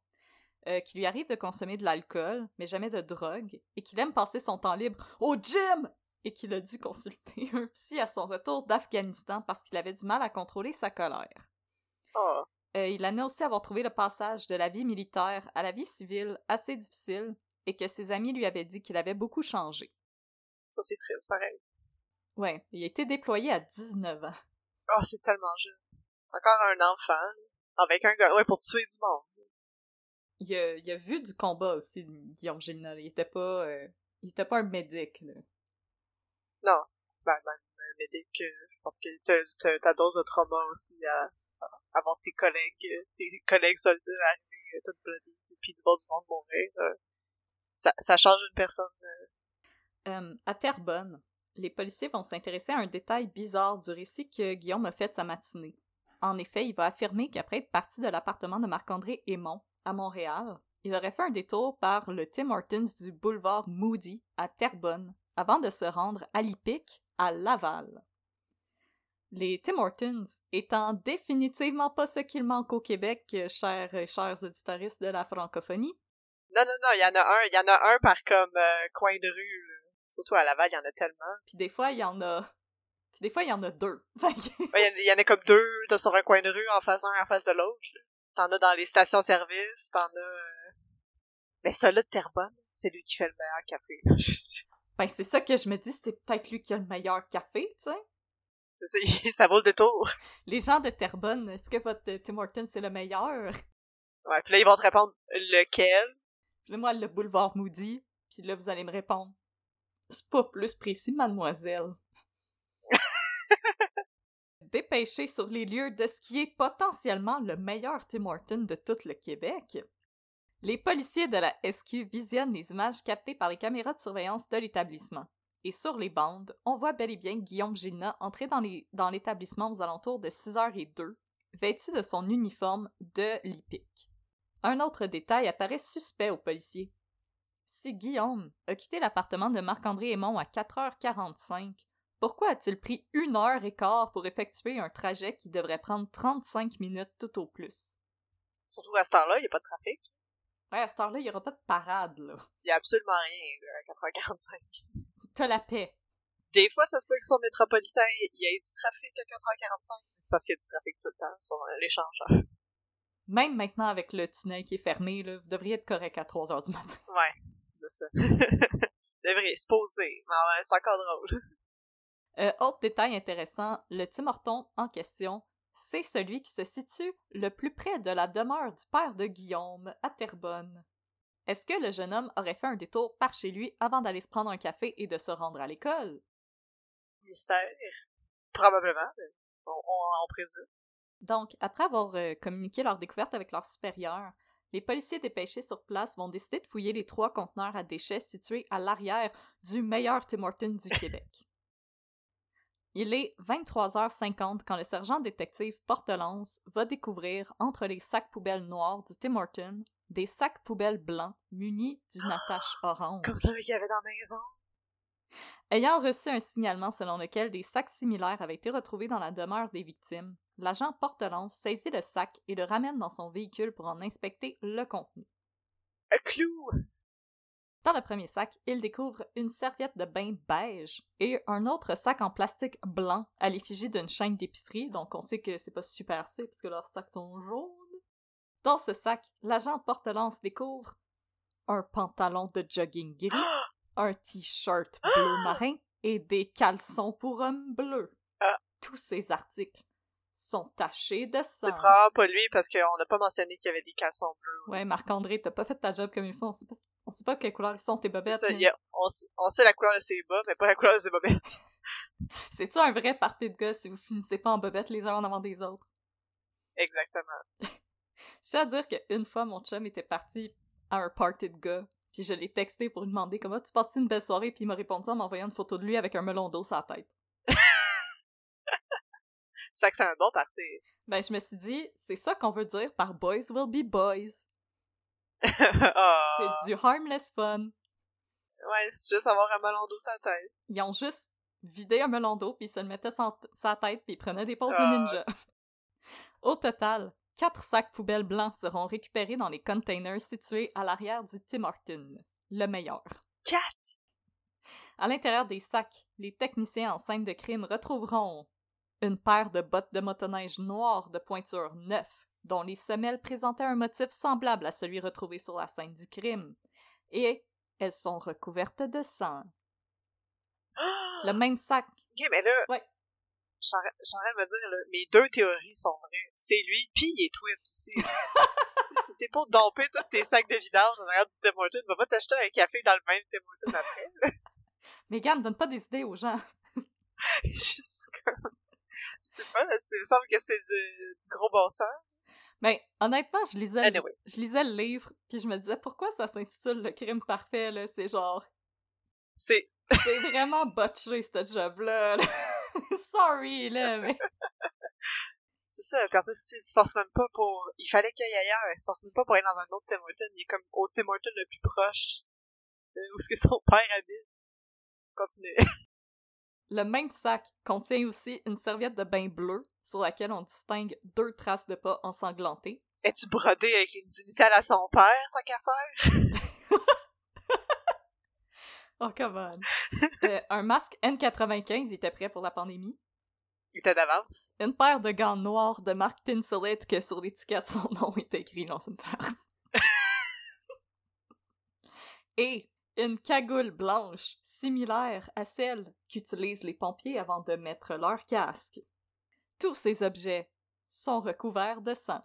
B: euh, qu'il lui arrive de consommer de l'alcool, mais jamais de drogue, et qu'il aime passer son temps libre au gym et qu'il a dû consulter un psy à son retour d'Afghanistan parce qu'il avait du mal à contrôler sa colère.
A: Oh.
B: Euh, il admet aussi avoir trouvé le passage de la vie militaire à la vie civile assez difficile et que ses amis lui avaient dit qu'il avait beaucoup changé.
A: Ça, c'est triste, pareil.
B: Ouais, il a été déployé à 19 ans.
A: Oh, c'est tellement jeune. Encore un enfant, avec un gars, ouais, pour tuer du monde.
B: Il a, il a vu du combat aussi, Guillaume Gélina. Il était pas, euh, il était pas un médic, là.
A: Non, ben, ben, un médic, euh, je pense que t'as ta dose de trauma aussi à, avoir tes collègues, tes collègues soldats arriver euh, tout bloody, puis du bord du monde mourir. Euh, ça, ça change une personne.
B: Euh, à Terrebonne, les policiers vont s'intéresser à un détail bizarre du récit que Guillaume a fait sa matinée. En effet, il va affirmer qu'après être parti de l'appartement de Marc-André Aymon, à Montréal, il aurait fait un détour par le Tim Hortons du boulevard Moody à Terrebonne avant de se rendre à l'IPIC à Laval. Les Tim Hortons étant définitivement pas ce qu'il manque au Québec, chers, chers auditoristes de la francophonie.
A: Non, non, non, il y en a un, il y en a un par comme euh, coin de rue. Surtout à Laval, il y en a tellement.
B: Puis des fois, il y en a. Puis des fois, il y en a deux.
A: Il y, en a comme deux sur un coin de rue, en face un, en face de l'autre. T'en as dans les stations-service, t'en as. Euh, mais celui de Terrebonne, c'est lui qui fait le meilleur café.
B: ben, c'est ça que je me dis, c'est peut-être lui qui a le meilleur café, tu sais.
A: ça vaut le détour.
B: Les gens de Terrebonne, est-ce que votre Tim Hortons c'est le meilleur?
A: Ouais, puis là, ils vont te répondre lequel?
B: Puis moi, le boulevard Moody. Puis là, vous allez me répondre c'est pas plus précis, mademoiselle. Dépêché sur les lieux de ce qui est potentiellement le meilleur Tim Horton de tout le Québec, les policiers de la SQ visionnent les images captées par les caméras de surveillance de l'établissement. Et sur les bandes, on voit bel et bien Guillaume Gilna entrer dans l'établissement aux alentours de 6h02, vêtu de son uniforme de l'IPIC. Un autre détail apparaît suspect aux policiers. Si Guillaume a quitté l'appartement de Marc-André Aymon à 4h45, pourquoi a-t-il pris une heure et quart pour effectuer un trajet qui devrait prendre 35 minutes tout au plus?
A: Surtout à ce temps-là, il n'y a pas de trafic.
B: Ouais, à ce temps-là, il n'y aura pas de parade, là.
A: Il n'y a absolument rien, à 4h45.
B: T'as la paix.
A: Des fois, ça se peut que sur Métropolitain, il y ait du trafic à 4h45. C'est parce qu'il y a du trafic tout le temps sur l'échangeur.
B: Même maintenant, avec le tunnel qui est fermé, là, vous devriez être correct à 3h du matin.
A: Ouais ça. Devrait se poser. Mais c'est encore drôle.
B: Euh, autre détail intéressant, le Tim Horton en question, c'est celui qui se situe le plus près de la demeure du père de Guillaume, à Terrebonne. Est-ce que le jeune homme aurait fait un détour par chez lui avant d'aller se prendre un café et de se rendre à l'école?
A: Mystère. Probablement. On, on, on présume.
B: Donc, après avoir euh, communiqué leur découverte avec leurs supérieurs, les policiers dépêchés sur place vont décider de fouiller les trois conteneurs à déchets situés à l'arrière du meilleur Tim Hortons du Québec. Il est 23h50 quand le sergent détective Portelance va découvrir entre les sacs poubelles noirs du Tim Hortons des sacs poubelles blancs munis d'une attache orange.
A: Comme celui qu'il y avait dans la maison?
B: Ayant reçu un signalement selon lequel des sacs similaires avaient été retrouvés dans la demeure des victimes, l'agent Portelance saisit le sac et le ramène dans son véhicule pour en inspecter le contenu.
A: Un clou!
B: Dans le premier sac, il découvre une serviette de bain beige et un autre sac en plastique blanc à l'effigie d'une chaîne d'épicerie, donc on sait que c'est pas super C parce que leurs sacs sont jaunes. Dans ce sac, l'agent Portelance découvre un pantalon de jogging gris, un t-shirt bleu marin et des caleçons pour hommes bleus.
A: Ah.
B: Tous ces articles sont tachés de sang.
A: C'est probablement pas lui parce qu'on n'a pas mentionné qu'il y avait des caleçons bleus.
B: Ouais, Marc-André, t'as pas fait ta job comme il faut. On sait pas, on sait pas quelle couleur ils sont tes bobettes.
A: ça,
B: mais-
A: il y a- on, sait la couleur de ses bas, mais pas la couleur de ses bobettes.
B: C'est-tu un vrai party de gars si vous finissez pas en bobettes les uns en avant des autres?
A: Exactement.
B: Je tiens à dire qu'une fois, mon chum était parti à un party de gars, puis je l'ai texté pour lui demander comment tu passais une belle soirée, puis il m'a répondu en m'envoyant une photo de lui avec un melon d'eau sur la tête.
A: C'est ça que c'est un bon party.
B: Ben, je me suis dit, c'est ça qu'on veut dire par boys will be boys.
A: Ah.
B: C'est du harmless fun.
A: Ouais, c'est juste avoir un melon d'eau sur la tête.
B: Ils ont juste vidé un melon d'eau, puis ils se le mettaient sur sa tête, puis ils prenaient des poses
A: Ah.
B: de ninja. Au total, quatre sacs poubelles blancs seront récupérés dans les containers situés à l'arrière du Tim Horton, le meilleur.
A: Quatre!
B: À l'intérieur des sacs, les techniciens en scène de crime retrouveront une paire de bottes de motoneige noires de pointure neuf, dont les semelles présentaient un motif semblable à celui retrouvé sur la scène du crime, et elles sont recouvertes de sang. Le même sac.
A: Ok, mais là,
B: Ouais.
A: train de me dire, là, mes deux théories sont vraies. C'est lui, pis il est Twin aussi. Tu sais, si t'es pour domper tous tes sacs de vidange en arrière du Tim va pas t'acheter un café dans le même Tim après.
B: Megan, donne pas des idées aux gens.
A: Juste comme... Je sais pas, là, il me semble que c'est du, du gros bon sens.
B: Ben, honnêtement, je lisais, le- je lisais le livre, puis je me disais pourquoi ça s'intitule Le crime parfait, là? C'est genre,
A: C'est...
B: c'est vraiment botché, ce job-là. là. Sorry, là, mais.
A: C'est ça, sais, il se force même pas pour... Il fallait qu'il aille ailleurs, il se force même pas pour aller dans un autre Tim Hortons, il est comme au Tim Hortons le plus proche euh, où est-ce que son père habite. Continue.
B: Le même sac contient aussi une serviette de bain bleue sur laquelle on distingue deux traces de pas ensanglantées.
A: Es-tu brodé avec les initiales à son père, tant qu'à faire?
B: Oh, come on! Euh, un masque N95 était prêt pour la pandémie.
A: Il était d'avance.
B: Une paire de gants noirs de marque Tinselite que sur l'étiquette son nom est écrit dans une farce. Et une cagoule blanche similaire à celle qu'utilisent les pompiers avant de mettre leur casque. Tous ces objets sont recouverts de sang.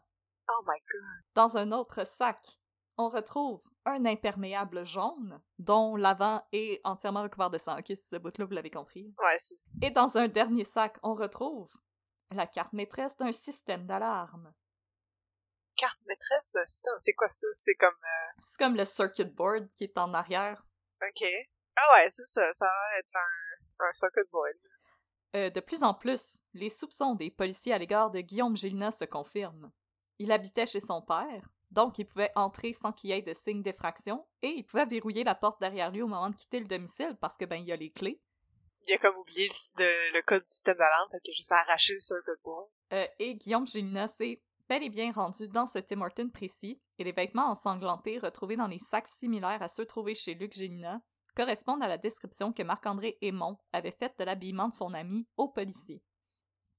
A: Oh my god.
B: Dans un autre sac, on retrouve un imperméable jaune dont l'avant est entièrement recouvert de sang. Ok, ce bout-là, vous l'avez compris.
A: Ouais, c'est...
B: Et dans un dernier sac, on retrouve la carte maîtresse d'un système d'alarme.
A: Carte maîtresse d'un système. C'est quoi ça? C'est comme... euh,
B: C'est comme le circuit board qui est en arrière.
A: Ok. Ah ouais, c'est ça. Ça a l'air d'être un, un circuit board.
B: Euh, de plus en plus, les soupçons des policiers à l'égard de Guillaume Gélina se confirment. Il habitait chez son père, donc il pouvait entrer sans qu'il y ait de signe d'effraction, et il pouvait verrouiller la porte derrière lui au moment de quitter le domicile parce que ben il y a les clés.
A: Il a comme oublié le, de- le code du système d'alarme, fait qu'il a juste arraché le circuit board.
B: Euh, et Guillaume Gélina s'est bel et bien rendu dans ce Tim Horton précis, et les vêtements ensanglantés retrouvés dans les sacs similaires à ceux trouvés chez Luc Gélina correspondent à la description que Marc-André Aymon avait faite de l'habillement de son ami au policier.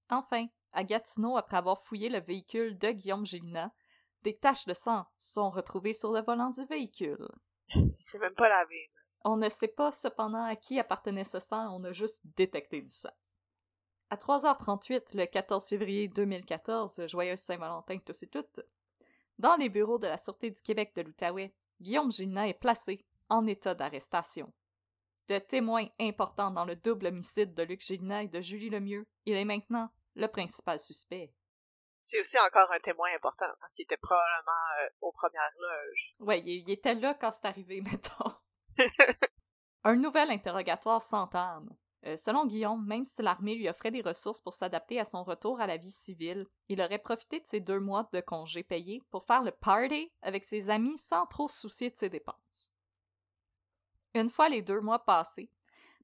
B: Enfin, à Gatineau, après avoir fouillé le véhicule de Guillaume Gélina, des taches de sang sont retrouvées sur le volant du véhicule.
A: Il s'est même pas lavé.
B: On ne sait pas cependant à qui appartenait ce sang, on a juste détecté du sang. À 3h38, le 14 février 2014, joyeuse Saint-Valentin tous et toutes, dans les bureaux de la Sûreté du Québec de l'Outaouais, Guillaume Gélina est placé en état d'arrestation. De témoin important dans le double homicide de Luc Gélina et de Julie Lemieux, il est maintenant le principal suspect.
A: C'est aussi encore un témoin important, parce qu'il était probablement euh, aux premières loges.
B: Ouais, il, était là quand c'est arrivé, mettons. un nouvel interrogatoire s'entame. Euh, selon Guillaume, même si l'armée lui offrait des ressources pour s'adapter à son retour à la vie civile, il aurait profité de ses deux mois de congé payés pour faire le party avec ses amis sans trop se soucier de ses dépenses. Une fois les deux mois passés,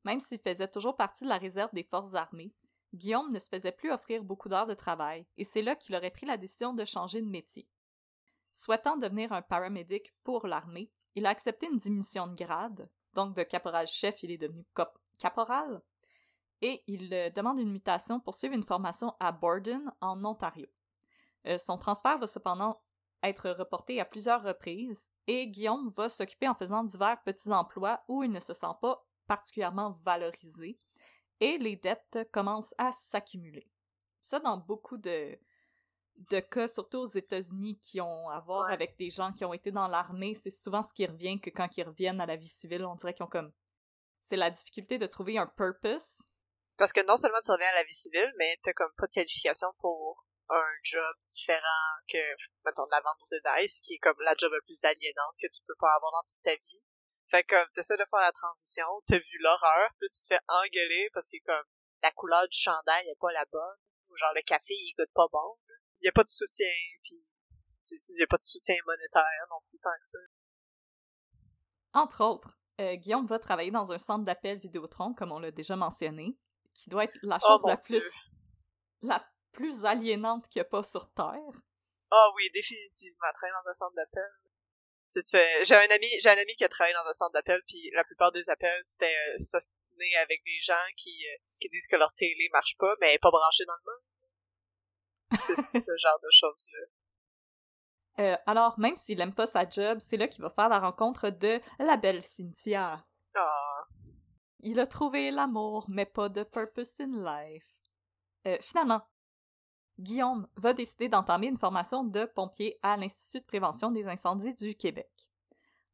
B: même s'il faisait toujours partie de la réserve des forces armées, Guillaume ne se faisait plus offrir beaucoup d'heures de travail, et c'est là qu'il aurait pris la décision de changer de métier. Souhaitant devenir un paramédic pour l'armée, il a accepté une diminution de grade, donc de caporal-chef, il est devenu caporal, et il euh, demande une mutation pour suivre une formation à Borden, en Ontario. Euh, son transfert va cependant être reporté à plusieurs reprises, et Guillaume va s'occuper en faisant divers petits emplois où il ne se sent pas particulièrement valorisé, et les dettes commencent à s'accumuler. Ça, dans beaucoup de, de cas, surtout aux États-Unis, qui ont à voir avec des gens qui ont été dans l'armée, c'est souvent ce qui revient que quand ils reviennent à la vie civile, on dirait qu'ils ont comme. C'est la difficulté de trouver un purpose.
A: Parce que non seulement tu reviens à la vie civile, mais t'as comme pas de qualification pour un job différent que, mettons, la vente aux détails, ce qui est comme la job la plus aliénante que tu peux pas avoir dans toute ta vie. Fait que t'essaies de faire la transition, t'as vu l'horreur, puis tu te fais engueuler parce que comme la couleur du chandail est pas la bonne, ou genre le café il goûte pas bon. Il y a pas de soutien, puis il y a pas de soutien monétaire non plus tant que ça.
B: Entre autres, euh, Guillaume va travailler dans un centre d'appel Vidéotron, comme on l'a déjà mentionné, qui doit être la oh chose la plus la plus aliénante qu'il n'y a pas sur Terre.
A: Ah oh oui, définitivement, travailler dans un centre d'appel j'ai un ami j'ai un ami qui a travaillé dans un centre d'appel puis la plupart des appels c'était euh, avec des gens qui euh, qui disent que leur télé marche pas mais pas branchée dans le monde c'est ce genre de choses là
B: euh, alors, même s'il aime pas sa job, c'est là qu'il va faire la rencontre de la belle Cynthia.
A: Ah.
B: Il a trouvé l'amour, mais pas de purpose in life. Euh, finalement, Guillaume va décider d'entamer une formation de pompier à l'Institut de prévention des incendies du Québec.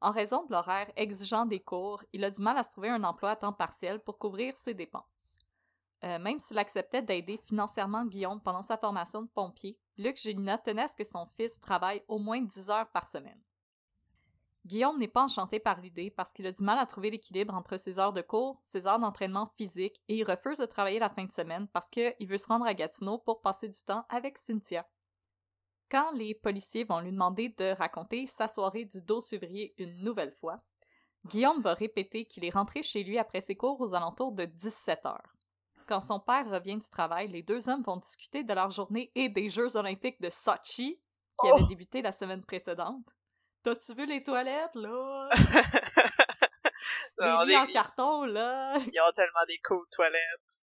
B: En raison de l'horaire exigeant des cours, il a du mal à se trouver un emploi à temps partiel pour couvrir ses dépenses. Euh, même s'il acceptait d'aider financièrement Guillaume pendant sa formation de pompier, Luc Gélina tenait à ce que son fils travaille au moins 10 heures par semaine. Guillaume n'est pas enchanté par l'idée parce qu'il a du mal à trouver l'équilibre entre ses heures de cours, ses heures d'entraînement physique et il refuse de travailler la fin de semaine parce qu'il veut se rendre à Gatineau pour passer du temps avec Cynthia. Quand les policiers vont lui demander de raconter sa soirée du 12 février une nouvelle fois, Guillaume va répéter qu'il est rentré chez lui après ses cours aux alentours de 17 heures. Quand son père revient du travail, les deux hommes vont discuter de leur journée et des Jeux olympiques de Sochi, qui avaient oh! débuté la semaine précédente. T'as-tu vu les toilettes, là? les lits en carton, là!
A: Ils ont tellement des cool toilettes.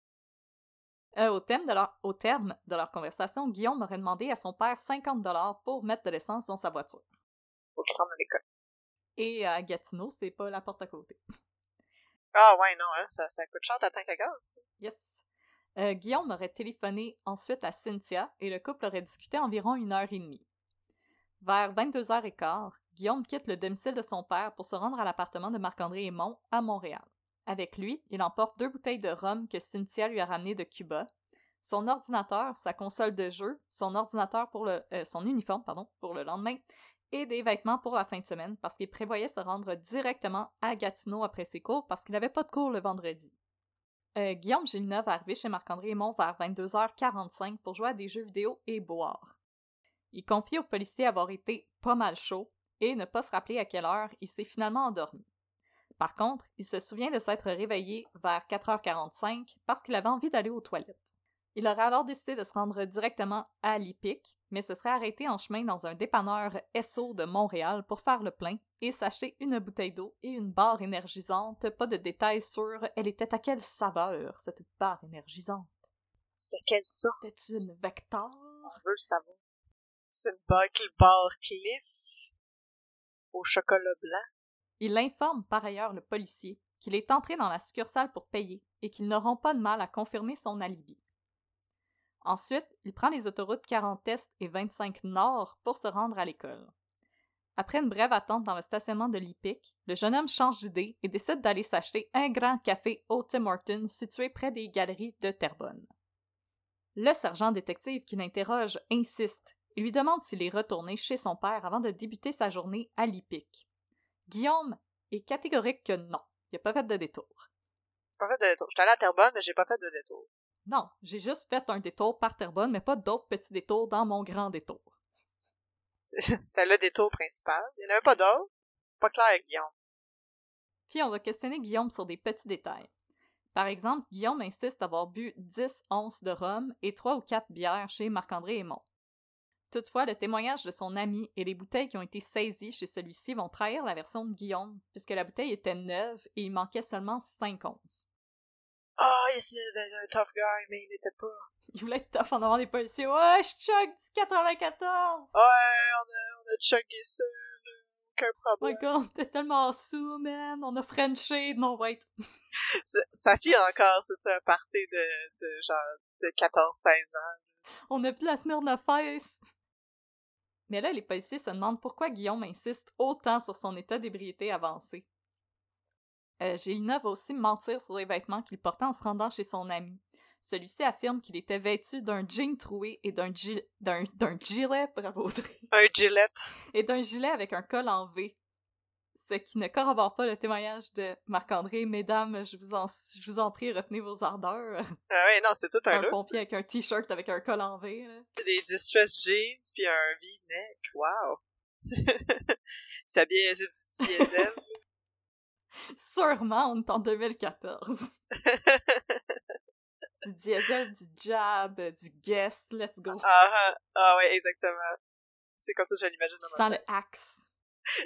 B: Euh, au, thème de leur, au terme de leur conversation, Guillaume aurait demandé à son père 50 pour mettre de l'essence dans sa voiture.
A: Faut qu'il s'en à l'école.
B: Et à Gatineau, c'est pas la porte à côté.
A: Ah ouais, non, hein, ça, ça coûte cher tank à gaz.
B: Yes. Euh, Guillaume aurait téléphoné ensuite à Cynthia et le couple aurait discuté environ une heure et demie. Vers 22h15, Guillaume quitte le domicile de son père pour se rendre à l'appartement de Marc-André Aymon à Montréal. Avec lui, il emporte deux bouteilles de rhum que Cynthia lui a ramenées de Cuba, son ordinateur, sa console de jeu, son ordinateur pour le, euh, son uniforme pardon, pour le lendemain et des vêtements pour la fin de semaine parce qu'il prévoyait se rendre directement à Gatineau après ses cours parce qu'il n'avait pas de cours le vendredi. Euh, Guillaume Gélina va chez Marc-André Aymon vers 22h45 pour jouer à des jeux vidéo et boire. Il confie au policier avoir été pas mal chaud et ne pas se rappeler à quelle heure il s'est finalement endormi. Par contre, il se souvient de s'être réveillé vers 4h45 parce qu'il avait envie d'aller aux toilettes. Il aurait alors décidé de se rendre directement à l'IPIC, mais se serait arrêté en chemin dans un dépanneur SO de Montréal pour faire le plein et s'acheter une bouteille d'eau et une barre énergisante. Pas de détails sur elle était à quelle saveur, cette barre énergisante?
A: C'est quelle sorte?
B: C'était une Vector?
A: On veut le savoir. C'est une barre Cliff? Au chocolat blanc.
B: Il informe par ailleurs le policier qu'il est entré dans la succursale pour payer et qu'ils n'auront pas de mal à confirmer son alibi. Ensuite, il prend les autoroutes 40 Est et 25 Nord pour se rendre à l'école. Après une brève attente dans le stationnement de l'IPIC, le jeune homme change d'idée et décide d'aller s'acheter un grand café au Tim Hortons situé près des galeries de Terrebonne. Le sergent détective qui l'interroge insiste et lui demande s'il est retourné chez son père avant de débuter sa journée à l'IPIC. Guillaume est catégorique que non, il n'a pas fait de détour.
A: Pas fait de détour. J'étais allé à Terrebonne, mais j'ai pas fait de détour.
B: Non, j'ai juste fait un détour par Terrebonne, mais pas d'autres petits détours dans mon grand détour.
A: C'est le détour principal. Il n'y en avait pas d'autres. Pas clair avec Guillaume.
B: Puis on va questionner Guillaume sur des petits détails. Par exemple, Guillaume insiste d'avoir bu 10 onces de rhum et 3 ou 4 bières chez Marc-André Aymon. Toutefois, le témoignage de son ami et les bouteilles qui ont été saisies chez celui-ci vont trahir la version de Guillaume, puisque la bouteille était neuve et il manquait seulement 5 onces.
A: Ah, oh, il essayait d'être un tough guy, mais il n'était pas.
B: Il voulait être tough en avant des policiers. Ouais, je chug du 94!
A: Ouais, on a, on a chugué ça, aucun problème.
B: Oh my god, t'es tellement sous, man. On a Frenché, non, wait.
A: Sa fille encore, c'est ça, un party de, de genre de 14-16 ans.
B: On a plus la semaine de face. Mais là, les policiers se demandent pourquoi Guillaume insiste autant sur son état d'ébriété avancé. Euh, Gélina va aussi mentir sur les vêtements qu'il portait en se rendant chez son ami. Celui-ci affirme qu'il était vêtu d'un jean troué et d'un d'un gilet, bravo
A: Un gilet.
B: Et d'un gilet avec un col en V. Ce qui ne corrobore pas le témoignage de Marc-André. Mesdames, je vous, en, je vous en prie, retenez vos ardeurs.
A: Ah ouais, non, c'est tout un,
B: un pompier avec un t-shirt avec un col en V. Là.
A: Des distress jeans puis un V-neck. Wow! Ça bien, c'est du diesel.
B: Sûrement, on est en 2014. du diesel, du jab, du guess, let's go.
A: Ah, ah, ah ouais, exactement. C'est comme ça que je l'imagine.
B: Sent le axe.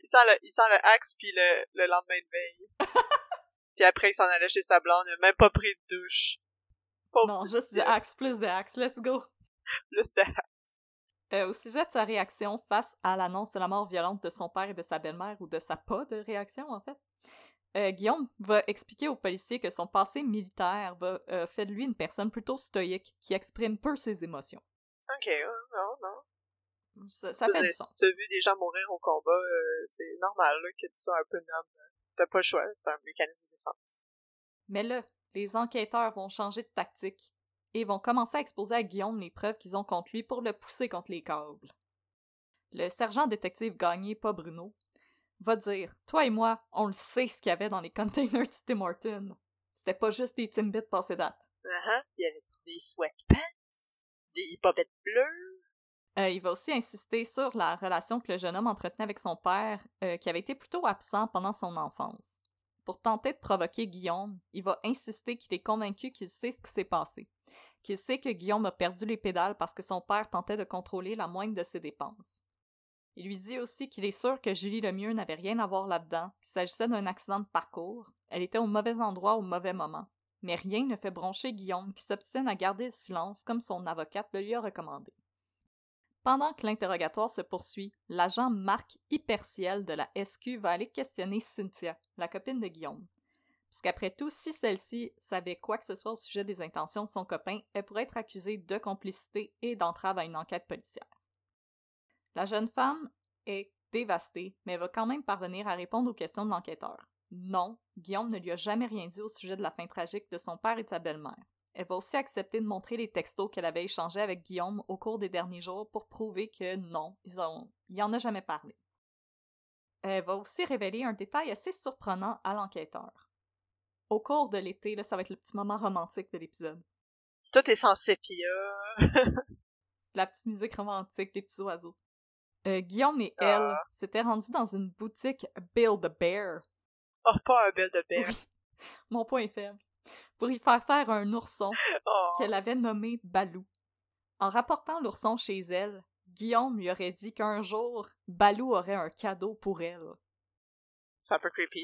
A: Il sent le, il sent le axe puis le, le lendemain de veille. puis après, il s'en allait chez sa blonde, il a même pas pris de douche.
B: non, juste du axe, plus de axe, let's go.
A: plus de axe.
B: Euh, au sujet de sa réaction face à l'annonce de la mort violente de son père et de sa belle-mère, ou de sa pas de réaction en fait, euh, Guillaume va expliquer aux policiers que son passé militaire va euh, fait de lui une personne plutôt stoïque qui exprime peu ses émotions.
A: Ok, non, non.
B: Ça, ça fait
A: Si t'as vu des gens mourir au combat, euh, c'est normal que tu sois un peu noble. T'as pas le choix, c'est un mécanisme de défense.
B: Mais là, les enquêteurs vont changer de tactique et vont commencer à exposer à Guillaume les preuves qu'ils ont contre lui pour le pousser contre les câbles. Le sergent détective gagné, pas Bruno, va dire Toi et moi, on le sait ce qu'il y avait dans les containers de Tim Horton. C'était pas juste des Timbits passés date.
A: Uh -huh. Il y avait des sweatpants, des bobettes bleues?
B: Euh, il va aussi insister sur la relation que le jeune homme entretenait avec son père, euh, qui avait été plutôt absent pendant son enfance. Pour tenter de provoquer Guillaume, il va insister qu'il est convaincu qu'il sait ce qui s'est passé, qu'il sait que Guillaume a perdu les pédales parce que son père tentait de contrôler la moindre de ses dépenses. Il lui dit aussi qu'il est sûr que Julie Lemieux n'avait rien à voir là-dedans, qu'il s'agissait d'un accident de parcours. Elle était au mauvais endroit au mauvais moment. Mais rien ne fait broncher Guillaume, qui s'obstine à garder le silence comme son avocate le lui a recommandé. Pendant que l'interrogatoire se poursuit, l'agent Marc Hyperciel de la SQ va aller questionner Cynthia, la copine de Guillaume. Puisqu'après tout, si celle-ci savait quoi que ce soit au sujet des intentions de son copain, elle pourrait être accusée de complicité et d'entrave à une enquête policière. La jeune femme est dévastée, mais va quand même parvenir à répondre aux questions de l'enquêteur. Non, Guillaume ne lui a jamais rien dit au sujet de la fin tragique de son père et de sa belle-mère. Elle va aussi accepter de montrer les textos qu'elle avait échangés avec Guillaume au cours des derniers jours pour prouver que non, ils ont, il en a jamais parlé. Elle va aussi révéler un détail assez surprenant à l'enquêteur. Au cours de l'été, là, ça va être le petit moment romantique de l'épisode.
A: Tout est sans sépia.
B: la petite musique romantique, des petits oiseaux. Euh, Guillaume et elle ah. s'étaient rendus dans une boutique Build a Bear.
A: Oh, pas un Build a Bear.
B: Mon point est faible. Pour y faire faire un ourson
A: oh.
B: qu'elle avait nommé Balou. En rapportant l'ourson chez elle, Guillaume lui aurait dit qu'un jour, Balou aurait un cadeau pour elle.
A: C'est un peu creepy.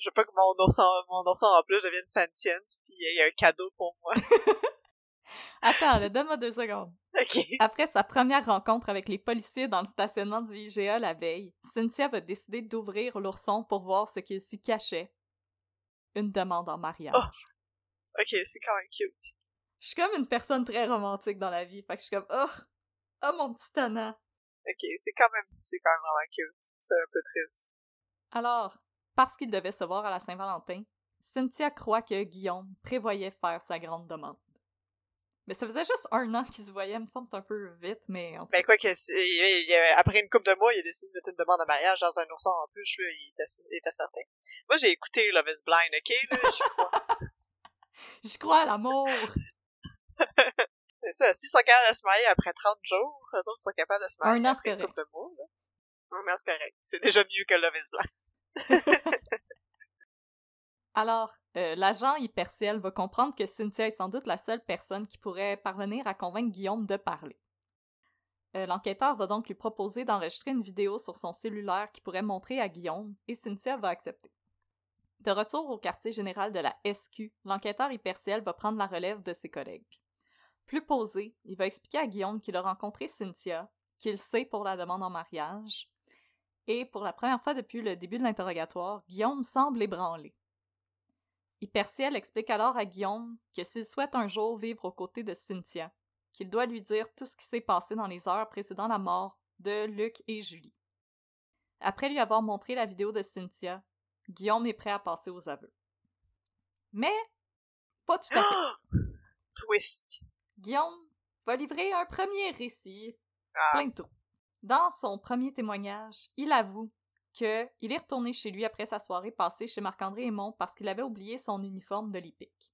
A: Je veux pas que mon ourson, mon ourson en plus devienne sentient, puis il y a un cadeau pour moi.
B: Attends, donne-moi deux secondes. Après sa première rencontre avec les policiers dans le stationnement du IGA la veille, Cynthia va décider d'ouvrir l'ourson pour voir ce qu'il s'y cachait. Une demande en mariage.
A: Oh. Ok, c'est quand même cute.
B: Je suis comme une personne très romantique dans la vie, fait que je suis comme oh, oh mon petit tannant.
A: Ok, c'est quand même, c'est quand même vraiment cute. C'est un peu triste.
B: Alors, parce qu'ils devaient se voir à la Saint-Valentin, Cynthia croit que Guillaume prévoyait faire sa grande demande. Mais ça faisait juste un an qu'ils se voyaient, il me semble c'est un peu vite, mais en tout
A: Ben quoi que, après une couple de mois, il a décidé de mettre une demande de mariage dans un ourson en plus, là, il était, il était certain. Moi, j'ai écouté Love is Blind, ok, là, j'y crois.
B: Je crois à l'amour!
A: c'est ça, s'ils sont capables de se marier après 30 jours, eux autres sont capables de se marier
B: Un
A: après une couple de mois, là. Un an, c'est correct. C'est déjà mieux que Love is Blind.
B: Alors, euh, l'agent hyperciel va comprendre que Cynthia est sans doute la seule personne qui pourrait parvenir à convaincre Guillaume de parler. Euh, L'enquêteur va donc lui proposer d'enregistrer une vidéo sur son cellulaire qui pourrait montrer à Guillaume, et Cynthia va accepter. De retour au quartier général de la SQ, l'enquêteur hyperciel va prendre la relève de ses collègues. Plus posé, il va expliquer à Guillaume qu'il a rencontré Cynthia, qu'il sait pour la demande en mariage, et pour la première fois depuis le début de l'interrogatoire, Guillaume semble ébranlé. Hyperciel explique alors à Guillaume que s'il souhaite un jour vivre aux côtés de Cynthia, qu'il doit lui dire tout ce qui s'est passé dans les heures précédant la mort de Luc et Julie. Après lui avoir montré la vidéo de Cynthia, Guillaume est prêt à passer aux aveux. Mais, pas tout à fait.
A: Twist.
B: Guillaume va livrer un premier récit
A: Ah,
B: plein de trous. Dans son premier témoignage, il avoue qu'il est retourné chez lui après sa soirée passée chez Marc-André Aymon parce qu'il avait oublié son uniforme de l'IPIC.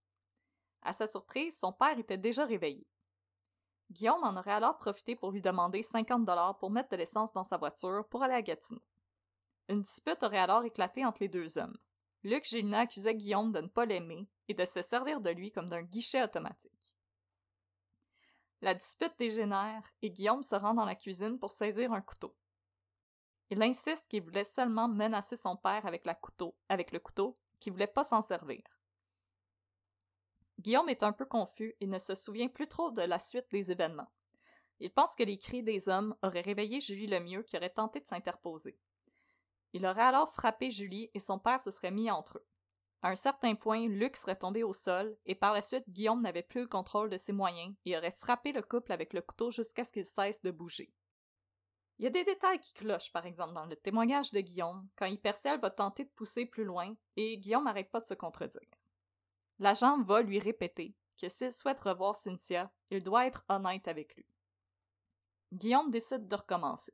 B: À sa surprise, son père était déjà réveillé. Guillaume en aurait alors profité pour lui demander 50 dollars pour mettre de l'essence dans sa voiture pour aller à Gatineau. Une dispute aurait alors éclaté entre les deux hommes. Luc Gélina accusait Guillaume de ne pas l'aimer et de se servir de lui comme d'un guichet automatique. La dispute dégénère et Guillaume se rend dans la cuisine pour saisir un couteau. Il insiste qu'il voulait seulement menacer son père avec, couteau, le couteau, qu'il voulait pas s'en servir. Guillaume est un peu confus et ne se souvient plus trop de la suite des événements. Il pense que les cris des hommes auraient réveillé Julie Lemieux qui aurait tenté de s'interposer. Il aurait alors frappé Julie et son père se serait mis entre eux. À un certain point, Luc serait tombé au sol et par la suite, Guillaume n'avait plus le contrôle de ses moyens et aurait frappé le couple avec le couteau jusqu'à ce qu'il cesse de bouger. Il y a des détails qui clochent, par exemple, dans le témoignage de Guillaume, quand Hyperciel va tenter de pousser plus loin et Guillaume n'arrête pas de se contredire. L'agent va lui répéter que s'il souhaite revoir Cynthia, il doit être honnête avec lui. Guillaume décide de recommencer.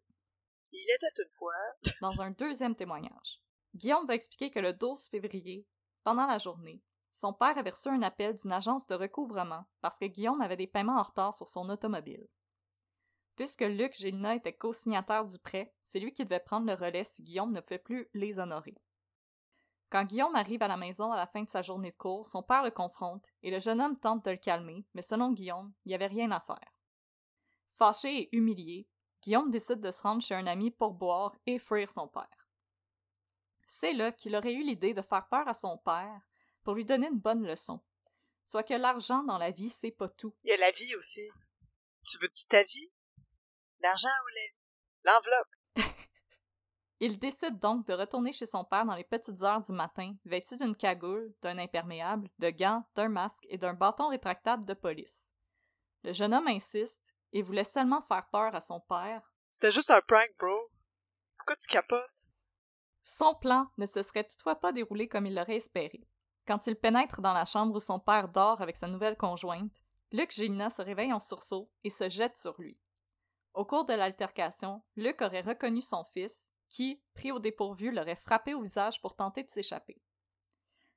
A: il était une fois.
B: Dans un deuxième témoignage, Guillaume va expliquer que le 12 février, pendant la journée, son père avait reçu un appel d'une agence de recouvrement parce que Guillaume avait des paiements en retard sur son automobile. Puisque Luc Gélina était co-signataire du prêt, c'est lui qui devait prendre le relais si Guillaume ne pouvait plus les honorer. Quand Guillaume arrive à la maison à la fin de sa journée de cours, son père le confronte et le jeune homme tente de le calmer, mais selon Guillaume, il n'y avait rien à faire. Fâché et humilié, Guillaume décide de se rendre chez un ami pour boire et fuir son père. C'est là qu'il aurait eu l'idée de faire peur à son père pour lui donner une bonne leçon. Soit que l'argent dans la vie, c'est pas tout.
A: Il y a la vie aussi. Tu veux-tu ta vie? L'argent ou la? L'enveloppe.
B: Il décide donc de retourner chez son père dans les petites heures du matin, vêtu d'une cagoule, d'un imperméable, de gants, d'un masque et d'un bâton rétractable de police. Le jeune homme insiste et voulait seulement faire peur à son père.
A: C'était juste un prank, bro. Pourquoi tu capotes?
B: Son plan ne se serait toutefois pas déroulé comme il l'aurait espéré. Quand il pénètre dans la chambre où son père dort avec sa nouvelle conjointe, Luc Gélina se réveille en sursaut et se jette sur lui. Au cours de l'altercation, Luc aurait reconnu son fils, qui, pris au dépourvu, l'aurait frappé au visage pour tenter de s'échapper.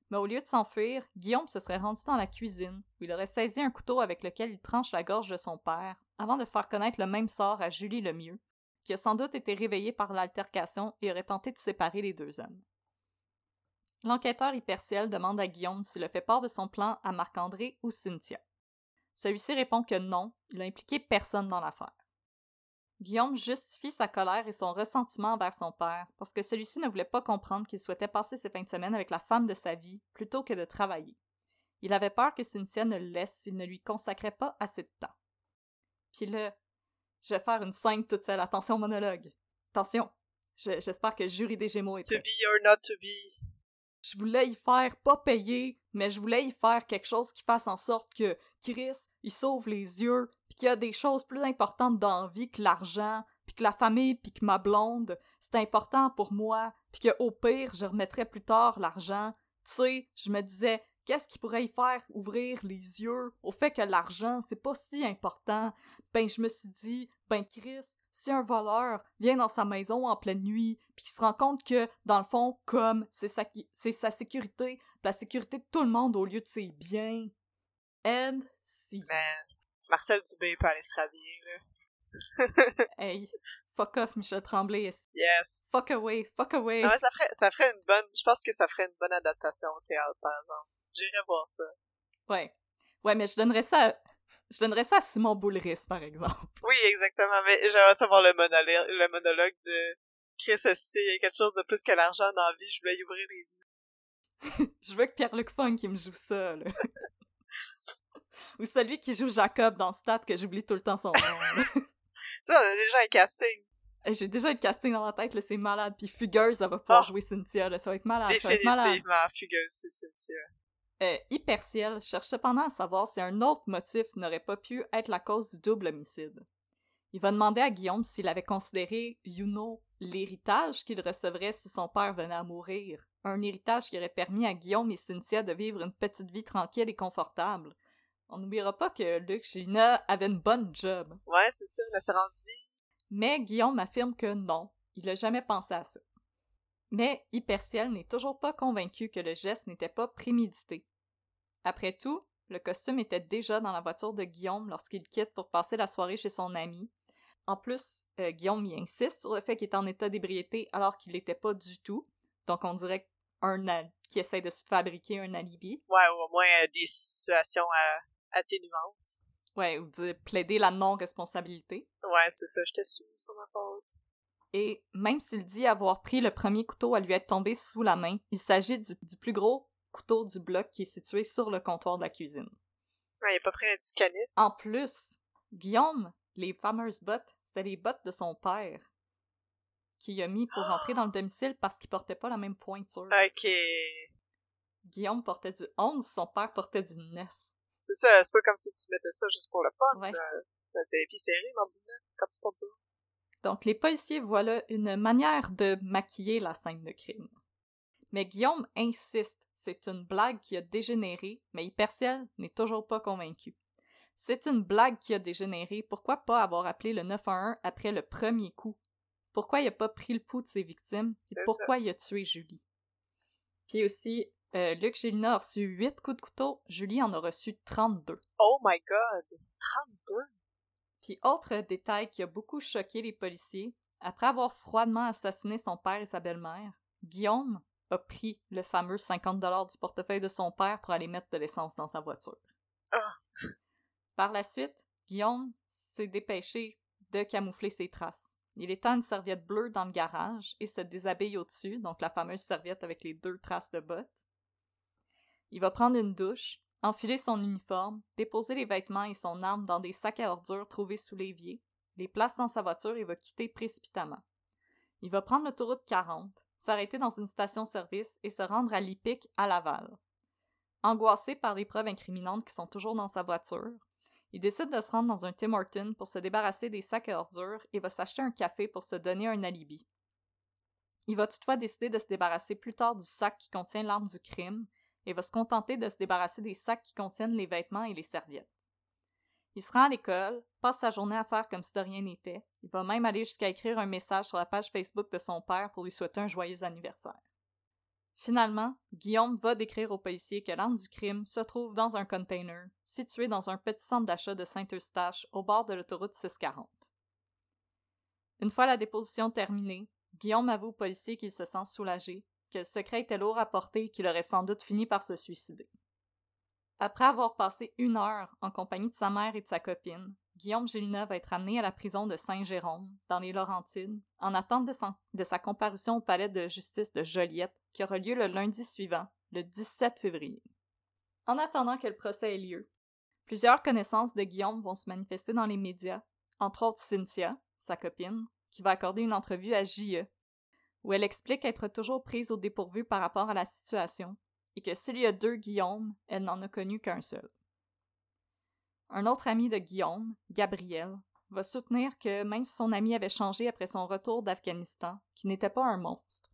B: Mais au lieu de s'enfuir, Guillaume se serait rendu dans la cuisine, où il aurait saisi un couteau avec lequel il tranche la gorge de son père, avant de faire connaître le même sort à Julie Lemieux, qui a sans doute été réveillée par l'altercation et aurait tenté de séparer les deux hommes. L'enquêteur hyperciel demande à Guillaume s'il a fait part de son plan à Marc-André ou Cynthia. Celui-ci répond que non, il n'a impliqué personne dans l'affaire. Guillaume justifie sa colère et son ressentiment envers son père parce que celui-ci ne voulait pas comprendre qu'il souhaitait passer ses fins de semaine avec la femme de sa vie plutôt que de travailler. Il avait peur que Cynthia ne le laisse s'il ne lui consacrait pas assez de temps. Puis là, je vais faire une scène toute seule. Attention, monologue. Attention. Je- J'espère que jury des Gémeaux est
A: To
B: prêt.
A: be or not to be.
B: Je voulais y faire pas payer, mais je voulais y faire quelque chose qui fasse en sorte que Chris, il sauve les yeux, puis qu'il y a des choses plus importantes dans la vie que l'argent, puis que la famille, puis que ma blonde, c'est important pour moi, puis que au pire, je remettrai plus tard l'argent Tu sais, je me disais, qu'est-ce qui pourrait y faire ouvrir les yeux au fait que l'argent, c'est pas si important? Ben, je me suis dit, ben, Chris, si un voleur vient dans sa maison en pleine nuit, puis qu'il se rend compte que, dans le fond, comme c'est sa, c'est sa sécurité, la sécurité de tout le monde au lieu de ses biens. And si.
A: Man, Marcel Dubé peut aller se rhabiller, là.
B: hey, fuck off, Michel Tremblay.
A: Yes.
B: Fuck away, fuck away.
A: Ah ouais, ça ferait, ça ferait une bonne, je pense que ça ferait une bonne adaptation au théâtre, par exemple. J'irais voir ça.
B: Ouais. Ouais, mais je donnerais ça à... Je donnerais ça à Simon Boulris, par exemple.
A: Oui, exactement. Mais j'aimerais savoir le monologue, le monologue de Chris il y a quelque chose de plus que l'argent dans la vie, je voulais y ouvrir les yeux.
B: je veux que Pierre-Luc Funk qui me joue ça, là. Ou celui qui joue Jacob dans Stat, que j'oublie tout le temps son nom.
A: tu vois, on a déjà un casting.
B: J'ai déjà un casting dans ma tête, là, c'est malade. Puis Fugueuse, ça va pouvoir oh. jouer Cynthia, là. Ça va être malade.
A: Définitivement, Fugueuse, c'est Cynthia.
B: Euh, Hyperciel cherche cependant à savoir si un autre motif n'aurait pas pu être la cause du double homicide. Il va demander à Guillaume s'il avait considéré, you know, l'héritage qu'il recevrait si son père venait à mourir. Un héritage qui aurait permis à Guillaume et Cynthia de vivre une petite vie tranquille et confortable. On n'oubliera pas que Luc Gina avait une bonne job.
A: Ouais, c'est ça, une assurance vie.
B: Mais Guillaume affirme que non, il n'a jamais pensé à ça. Mais Hyperciel n'est toujours pas convaincu que le geste n'était pas prémédité. Après tout, le costume était déjà dans la voiture de Guillaume lorsqu'il quitte pour passer la soirée chez son ami. En plus, euh, Guillaume y insiste sur le fait qu'il est en état d'ébriété alors qu'il l'était pas du tout. Donc on dirait un qui essaie de se fabriquer un alibi.
A: Ouais, ou au moins euh, des situations euh, atténuantes.
B: Ouais, ou de plaider la non-responsabilité.
A: Ouais, c'est ça, je sous sur ma faute.
B: Et même s'il dit avoir pris le premier couteau à lui être tombé sous la main, il s'agit du, plus gros couteau du bloc qui est situé sur le comptoir de la cuisine.
A: Ouais, il est pas près un petit canif.
B: En plus, Guillaume, les fameuses bottes, c'était les bottes de son père qu'il a mis pour rentrer dans le domicile parce qu'il portait pas la même pointure.
A: Ok.
B: Guillaume portait du 11, son père portait du 9.
A: C'est ça, c'est pas comme si tu mettais ça juste pour le fun. Ouais. T'as serré dans du 9 quand tu portes ça.
B: Donc, les policiers voient là une manière de maquiller la scène de crime. Mais Guillaume insiste, c'est une blague qui a dégénéré, mais Hyperciel n'est toujours pas convaincu. C'est une blague qui a dégénéré, pourquoi pas avoir appelé le 911 après le premier coup? Pourquoi il a pas pris le pouls de ses victimes? Et pourquoi il a tué Julie? Puis aussi, euh, Luc Gélina a reçu 8 coups de couteau, Julie en a reçu 32.
A: Oh my god! 32?
B: Puis autre détail qui a beaucoup choqué les policiers, après avoir froidement assassiné son père et sa belle-mère, Guillaume a pris le fameux 50 dollars du portefeuille de son père pour aller mettre de l'essence dans sa voiture.
A: Ah.
B: Par la suite, Guillaume s'est dépêché de camoufler ses traces. Il étend une serviette bleue dans le garage et se déshabille au-dessus, donc la fameuse serviette avec les deux traces de bottes. Il va prendre une douche, enfiler son uniforme, déposer les vêtements et son arme dans des sacs à ordures trouvés sous l'évier, les place dans sa voiture et va quitter précipitamment. Il va prendre l'autoroute 40, s'arrêter dans une station-service et se rendre à l'IPIC à Laval. Angoissé par les preuves incriminantes qui sont toujours dans sa voiture, il décide de se rendre dans un Tim Horton pour se débarrasser des sacs à ordures et va s'acheter un café pour se donner un alibi. Il va toutefois décider de se débarrasser plus tard du sac qui contient l'arme du crime et va se contenter de se débarrasser des sacs qui contiennent les vêtements et les serviettes. Il se rend à l'école, passe sa journée à faire comme si de rien n'était. Il va même aller jusqu'à écrire un message sur la page Facebook de son père pour lui souhaiter un joyeux anniversaire. Finalement, Guillaume va décrire au policier que l'arme du crime se trouve dans un container, situé dans un petit centre d'achat de Saint-Eustache, au bord de l'autoroute 640. Une fois la déposition terminée, Guillaume avoue au policier qu'il se sent soulagé, que le secret était lourd à porter et qu'il aurait sans doute fini par se suicider. Après avoir passé une heure en compagnie de sa mère et de sa copine, Guillaume Gélina va être amené à la prison de Saint-Jérôme, dans les Laurentides, en attente de, sa comparution au palais de justice de Joliette, qui aura lieu le lundi suivant, le 17 février. En attendant que le procès ait lieu, plusieurs connaissances de Guillaume vont se manifester dans les médias, entre autres Cynthia, sa copine, qui va accorder une entrevue à J.E., où elle explique être toujours prise au dépourvu par rapport à la situation et que s'il y a deux Guillaume, elle n'en a connu qu'un seul. Un autre ami de Guillaume, Gabriel, va soutenir que même si son ami avait changé après son retour d'Afghanistan, qu'il n'était pas un monstre.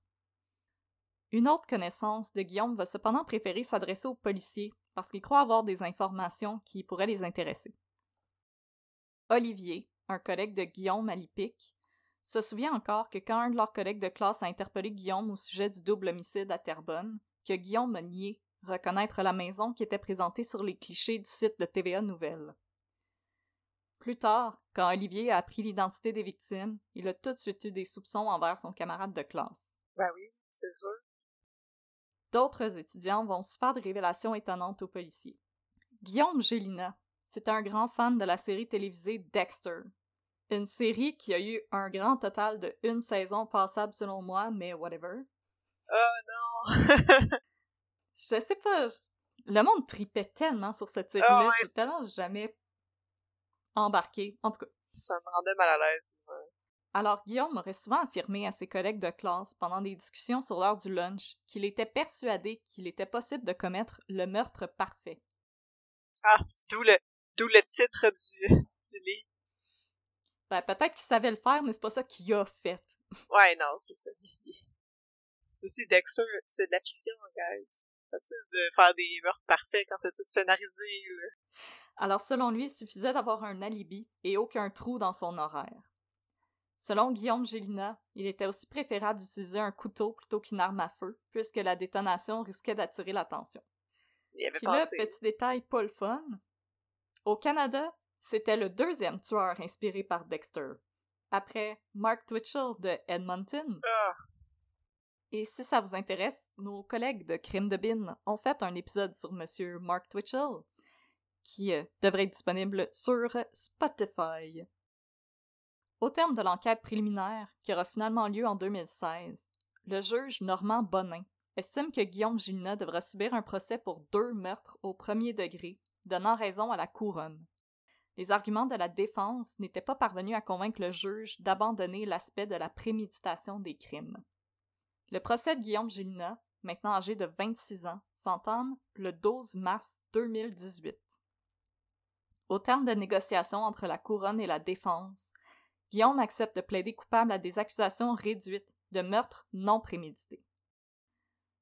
B: Une autre connaissance de Guillaume va cependant préférer s'adresser aux policiers parce qu'il croit avoir des informations qui pourraient les intéresser. Olivier, un collègue de Guillaume à l'IPIC, se souvient encore que quand un de leurs collègues de classe a interpellé Guillaume au sujet du double homicide à Terrebonne, que Guillaume a nié reconnaître la maison qui était présentée sur les clichés du site de TVA Nouvelles. Plus tard, quand Olivier a appris l'identité des victimes, il a tout de suite eu des soupçons envers son camarade de classe.
A: Ben oui, c'est sûr.
B: D'autres étudiants vont se faire des révélations étonnantes aux policiers. Guillaume Gélina, c'est un grand fan de la série télévisée Dexter. Une série qui a eu un grand total de une saison passable selon moi, mais whatever.
A: Oh non!
B: je sais pas. Le monde tripait tellement sur cette série-là, oh, j'ai tellement jamais embarqué. En tout cas.
A: Ça me rendait mal à l'aise.
B: Alors Guillaume aurait souvent affirmé à ses collègues de classe pendant des discussions sur l'heure du lunch qu'il était persuadé qu'il était possible de commettre le meurtre parfait.
A: Ah, d'où le, d'où le titre du, du livre.
B: Ben, peut-être qu'il savait le faire, mais c'est pas ça qu'il a fait.
A: Ouais, non, c'est ça. Aussi, Dexter, c'est de la fiction, gars. Facile de faire des meurtres parfaits quand c'est tout scénarisé,
B: Alors, selon lui, il suffisait d'avoir un alibi et aucun trou dans son horaire. Selon Guillaume Gélina, il était aussi préférable d'utiliser un couteau plutôt qu'une arme à feu, puisque la détonation risquait d'attirer l'attention. Puis là, petit détail pas le fun. Au Canada, c'était le deuxième tueur inspiré par Dexter, après Mark Twitchell de Edmonton.
A: Ah.
B: Et si ça vous intéresse, nos collègues de Crime de Bin ont fait un épisode sur Monsieur Mark Twitchell, qui euh, devrait être disponible sur Spotify. Au terme de l'enquête préliminaire, qui aura finalement lieu en 2016, le juge Normand Bonin estime que Guillaume Gilna devra subir un procès pour deux meurtres au premier degré, donnant raison à la couronne. Les arguments de la défense n'étaient pas parvenus à convaincre le juge d'abandonner l'aspect de la préméditation des crimes. Le procès de Guillaume Gilna, maintenant âgé de 26 ans, s'entame le 12 mars 2018. Au terme de négociations entre la couronne et la défense, Guillaume accepte de plaider coupable à des accusations réduites de meurtre non prémédité.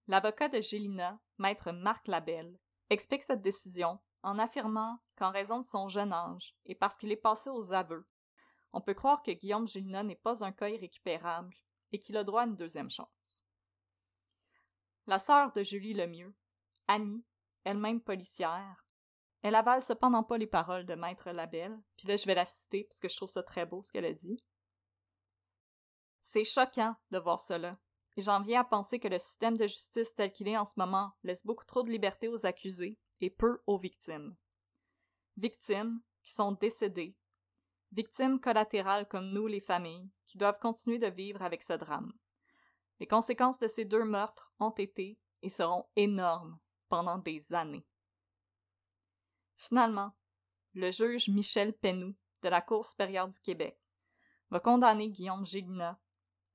B: L'avocat de Gélina, maître Marc Labelle, explique cette décision en affirmant qu'en raison de son jeune âge et parce qu'il est passé aux aveux, on peut croire que Guillaume Gélina n'est pas un cas irrécupérable et qu'il a droit à une deuxième chance. La sœur de Julie Lemieux, Annie, elle-même policière, elle avale cependant pas les paroles de Maître Labelle, puis là je vais la citer parce que je trouve ça très beau ce qu'elle a dit. C'est choquant de voir cela, et j'en viens à penser que le système de justice tel qu'il est en ce moment laisse beaucoup trop de liberté aux accusés et peu aux victimes. Victimes qui sont décédées, victimes collatérales comme nous les familles, qui doivent continuer de vivre avec ce drame. Les conséquences de ces deux meurtres ont été et seront énormes pendant des années. Finalement, le juge Michel Penou de la Cour supérieure du Québec va condamner Guillaume Gélina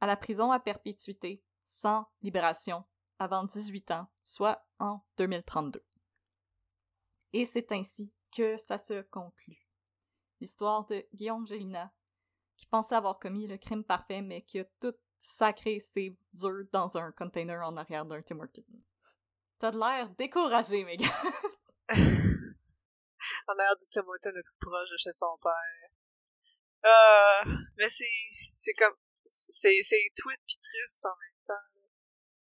B: à la prison à perpétuité sans libération avant 18 ans, soit en 2032. Et c'est ainsi que ça se conclut. L'histoire de Guillaume Gélina, qui pensait avoir commis le crime parfait, mais qui a tout sacré ses œufs dans un container en arrière d'un Tim. T'as de l'air découragé, mes gars!
A: en l'air du Tim le plus proche de chez son père. Euh, mais c'est, c'est comme, c'est, c'est tweet pis triste en même temps.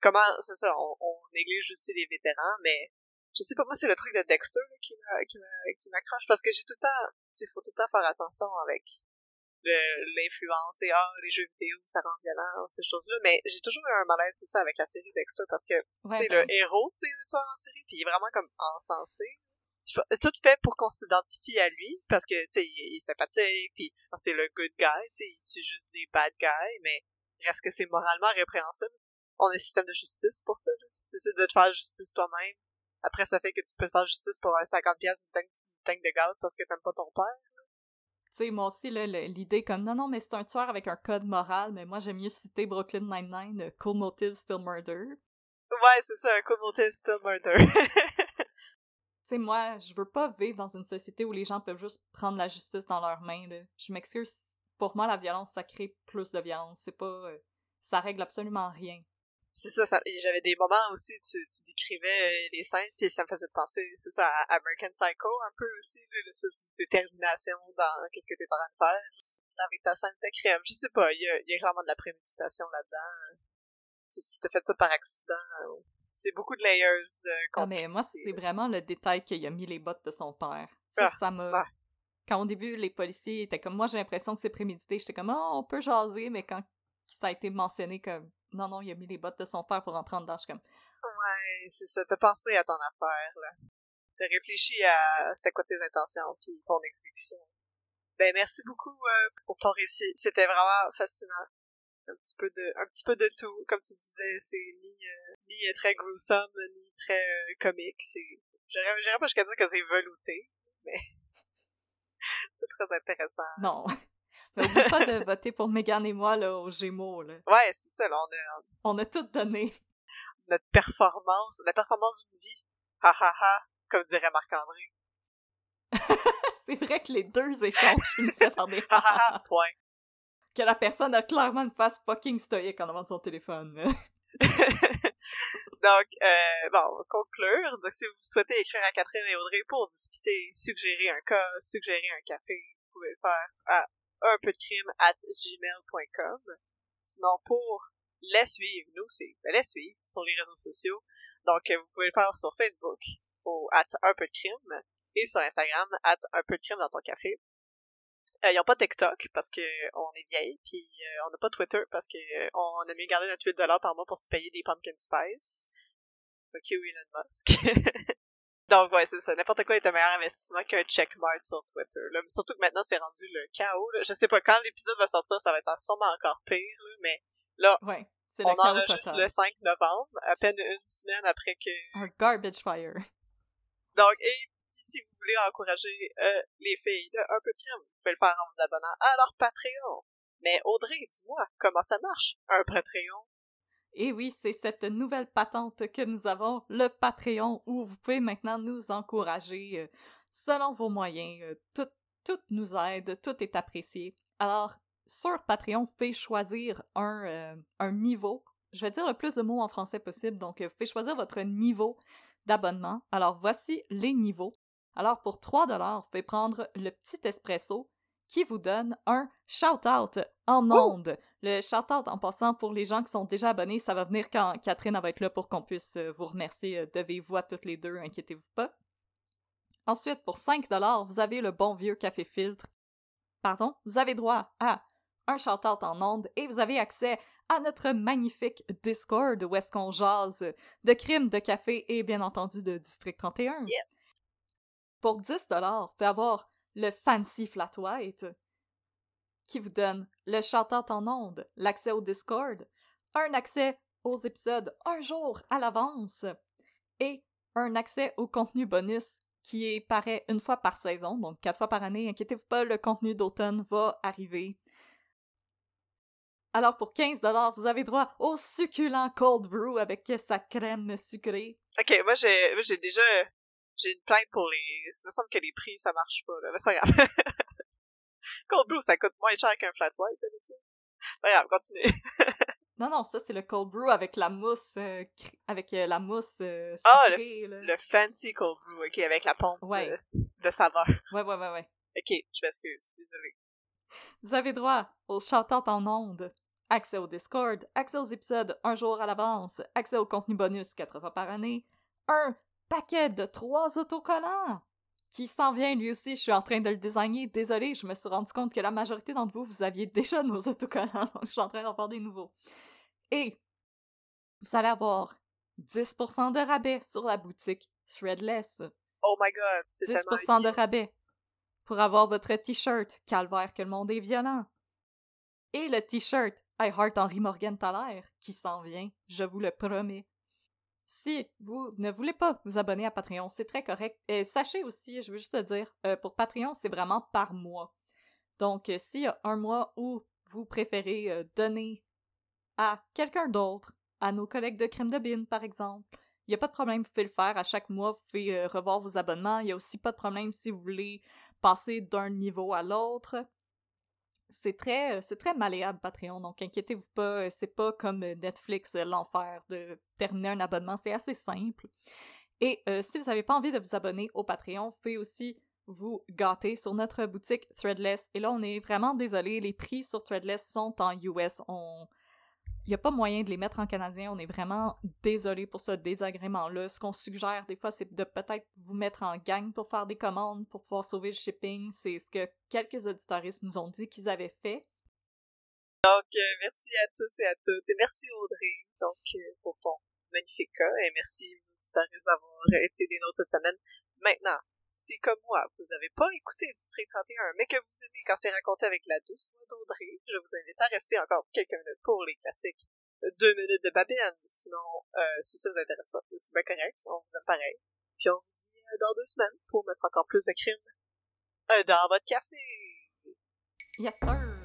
A: Comment, c'est ça, on, on néglige aussi les vétérans, mais je sais pas, moi c'est le truc de Dexter qui, qui, m'accroche parce que j'ai tout le temps, il faut tout le temps faire attention avec l'influence et ah, les jeux vidéo, ça rend violent, ces choses-là. Mais j'ai toujours eu un malaise, c'est ça, avec la série Dexter parce que, tu sais, le ben héros, c'est un tueur en série, puis il est vraiment comme encensé. C'est tout fait pour qu'on s'identifie à lui parce que tu sais il, est sympathique puis c'est le good guy tu sais il tue juste des bad guys mais reste que c'est moralement répréhensible? On a un système de justice pour ça si tu essaies de te faire justice toi-même après ça fait que tu peux te faire justice pour un 50 pièces une tank de gaz parce que t'aimes pas ton père
B: tu sais, moi aussi, l'idée comme non, non, mais c'est un tueur avec un code moral, mais moi j'aime mieux citer Brooklyn Nine-Nine, Cool Motive Still Murder.
A: Ouais, c'est ça, Cool Motive Still Murder.
B: sais, moi, je veux pas vivre dans une société où les gens peuvent juste prendre la justice dans leurs mains. Là. Je m'excuse. Pour moi, la violence, ça crée plus de violence. C'est pas. Euh, ça règle absolument rien.
A: C'est ça, ça j'avais des moments aussi tu, tu décrivais les scènes puis ça me faisait penser c'est ça à American Psycho un peu aussi l'espèce de détermination dans qu'est-ce que t'es en train de faire. Avec ta scène de crème je sais pas il y a, y a vraiment de la préméditation là-dedans. Si t'as fait ça par accident c'est beaucoup de layers euh,
B: ah mais moi c'est vraiment le détail qu'il a mis les bottes de son père. Ça ah, m'a ah. quand au début les policiers étaient comme moi j'ai l'impression que c'est prémédité j'étais comme oh on peut jaser mais quand ça a été mentionné comme non, non, il a mis les bottes de son père pour rentrer en dedans. Je comme.
A: Ouais, c'est ça. T'as pensé à ton affaire, là. T'as réfléchi à c'était quoi tes intentions puis ton exécution. Ben merci beaucoup euh, pour ton récit. C'était vraiment fascinant. Un petit peu de un petit peu de tout, comme tu disais, c'est ni euh, ni euh, très gruesome, ni très comique, c'est j'irais pas jusqu'à dire que c'est velouté, mais c'est très intéressant.
B: Non. Mais oublie pas de voter pour Megan et moi, là, aux Gémeaux, là.
A: Ouais, c'est ça, là, on a...
B: On a tout donné.
A: Notre performance, la performance d'une vie. Ha ha ha, comme dirait Marc-André.
B: c'est vrai que les deux échanges finissaient par des ha ha ha, point. Que la personne a clairement une face fucking stoïque en avant de son téléphone.
A: Donc, euh, bon, on va conclure. Donc, si vous souhaitez écrire à Catherine et Audrey pour discuter, suggérer un cas, suggérer un café, vous pouvez le faire à un peu de crime at gmail.com. Sinon, pour les suivre, nous, c'est ben, les suivre sur les réseaux sociaux. Donc, vous pouvez le faire sur Facebook au at un peu de crime et sur Instagram at un peu de crime dans ton café. Euh, ils n'ont pas TikTok parce que on est vieille, puis euh, on n'a pas Twitter parce que euh, on a mieux garder notre 8$ par mois pour se payer des pumpkin spice. Ok, Elon Musk. Donc ouais, c'est ça. N'importe quoi est un meilleur investissement qu'un checkmark sur Twitter. Là. Surtout que maintenant c'est rendu le chaos. Là. Je sais pas quand l'épisode va sortir, ça va être sûrement encore pire. Là, mais là,
B: ouais,
A: on enregistre le 5 novembre, à peine une semaine après que.
B: Un garbage fire.
A: Donc et si vous voulez encourager euh, les filles de un peu de crème, vous pouvez le faire en vous abonnant à leur Patreon. Mais Audrey, dis-moi, comment ça marche, un Patreon?
B: Et oui, c'est cette nouvelle patente que nous avons, le Patreon, où vous pouvez maintenant nous encourager euh, selon vos moyens. Euh, tout, tout nous aide, tout est apprécié. Alors, sur Patreon, vous pouvez choisir un, euh, niveau. Je vais dire le plus de mots en français possible, donc vous pouvez choisir votre niveau d'abonnement. Alors, voici les niveaux. Alors, pour 3 vous pouvez prendre le petit espresso qui vous donne un shout-out en ondes. Le shout-out, en passant, pour les gens qui sont déjà abonnés, ça va venir quand Catherine va être là pour qu'on puisse euh, vous remercier euh, de vive voix toutes les deux, inquiétez-vous pas. Ensuite, pour 5 vous avez le bon vieux café filtre. Pardon, vous avez droit à un shout-out en ondes et vous avez accès à notre magnifique Discord où est-ce qu'on jase de crimes, de café et bien entendu de District 31.
A: Yes!
B: Pour 10 vous pouvez avoir le Fancy Flat White, qui vous donne le chantant en ondes, l'accès au Discord, un accès aux épisodes un jour à l'avance et un accès au contenu bonus qui paraît une fois par saison, donc quatre fois par année. Inquiétez-vous pas, le contenu d'automne va arriver. Alors pour 15 vous avez droit au succulent cold brew avec sa crème sucrée.
A: Ok, moi j'ai déjà j'ai une plainte pour les. Il me semble que les prix, ça marche pas, là. Mais c'est pas grave. cold brew, ça coûte moins cher qu'un flat white, tu Pas grave, continue.
B: non, non, ça, c'est le cold brew avec la mousse, euh, avec euh, la mousse euh,
A: Ah, le, le, fancy cold brew, ok, avec la pompe de, de, saveur.
B: Ouais, ouais, ouais, ouais.
A: Ok, je m'excuse, désolé.
B: Vous avez droit aux chantants en ondes, accès au Discord, accès aux épisodes un jour à l'avance, accès au contenu bonus quatre fois par année, un paquet de trois autocollants qui s'en vient lui aussi. Je suis en train de le designer. Désolée, je me suis rendu compte que la majorité d'entre vous, vous aviez déjà nos autocollants. je suis en train d'en faire des nouveaux. Et vous allez avoir 10% de rabais sur la boutique Threadless.
A: Oh my god,
B: c'est 10% de rabais pour avoir votre t-shirt Calvaire que le monde est violent. Et le t-shirt I Heart Henry Morgan Thaler qui s'en vient, je vous le promets. Si vous ne voulez pas vous abonner à Patreon, c'est très correct. Sachez aussi, je veux juste te dire, euh, pour Patreon, c'est vraiment par mois. Donc, euh, s'il y a un mois où vous préférez euh, donner à quelqu'un d'autre, à nos collègues de Crème de Bine, par exemple, il n'y a pas de problème, vous pouvez le faire. À chaque mois, vous pouvez revoir vos abonnements. Il n'y a aussi pas de problème si vous voulez passer d'un niveau à l'autre. C'est très, c'est très malléable Patreon, donc inquiétez-vous pas, c'est pas comme Netflix l'enfer de terminer un abonnement, c'est assez simple. Et si vous n'avez pas envie de vous abonner au Patreon, vous pouvez aussi vous gâter sur notre boutique Threadless. Et là, on est vraiment désolé, les prix sur Threadless sont en US. Il n'y a pas moyen de les mettre en canadien. On est vraiment désolé pour ce désagrément-là. Ce qu'on suggère des fois, c'est de peut-être vous mettre en gang pour faire des commandes, pour pouvoir sauver le shipping. C'est ce que quelques auditoristes nous ont dit qu'ils avaient fait.
A: Donc, euh, merci à tous et à toutes. Et merci Audrey, donc, euh, pour ton magnifique cas. Et merci aux auditoristes d'avoir été des nôtres cette semaine. Maintenant, si comme moi, vous n'avez pas écouté District 31, mais que vous aimez quand c'est raconté avec la douce voix d'Audrey, je vous invite à rester encore quelques minutes pour les classiques deux minutes de Babine. Sinon, euh, si ça vous intéresse pas, c'est bien correct, on vous aime pareil. Puis on vous dit euh, dans deux semaines pour mettre encore plus de crimes euh, dans votre café.
B: Yes, sir!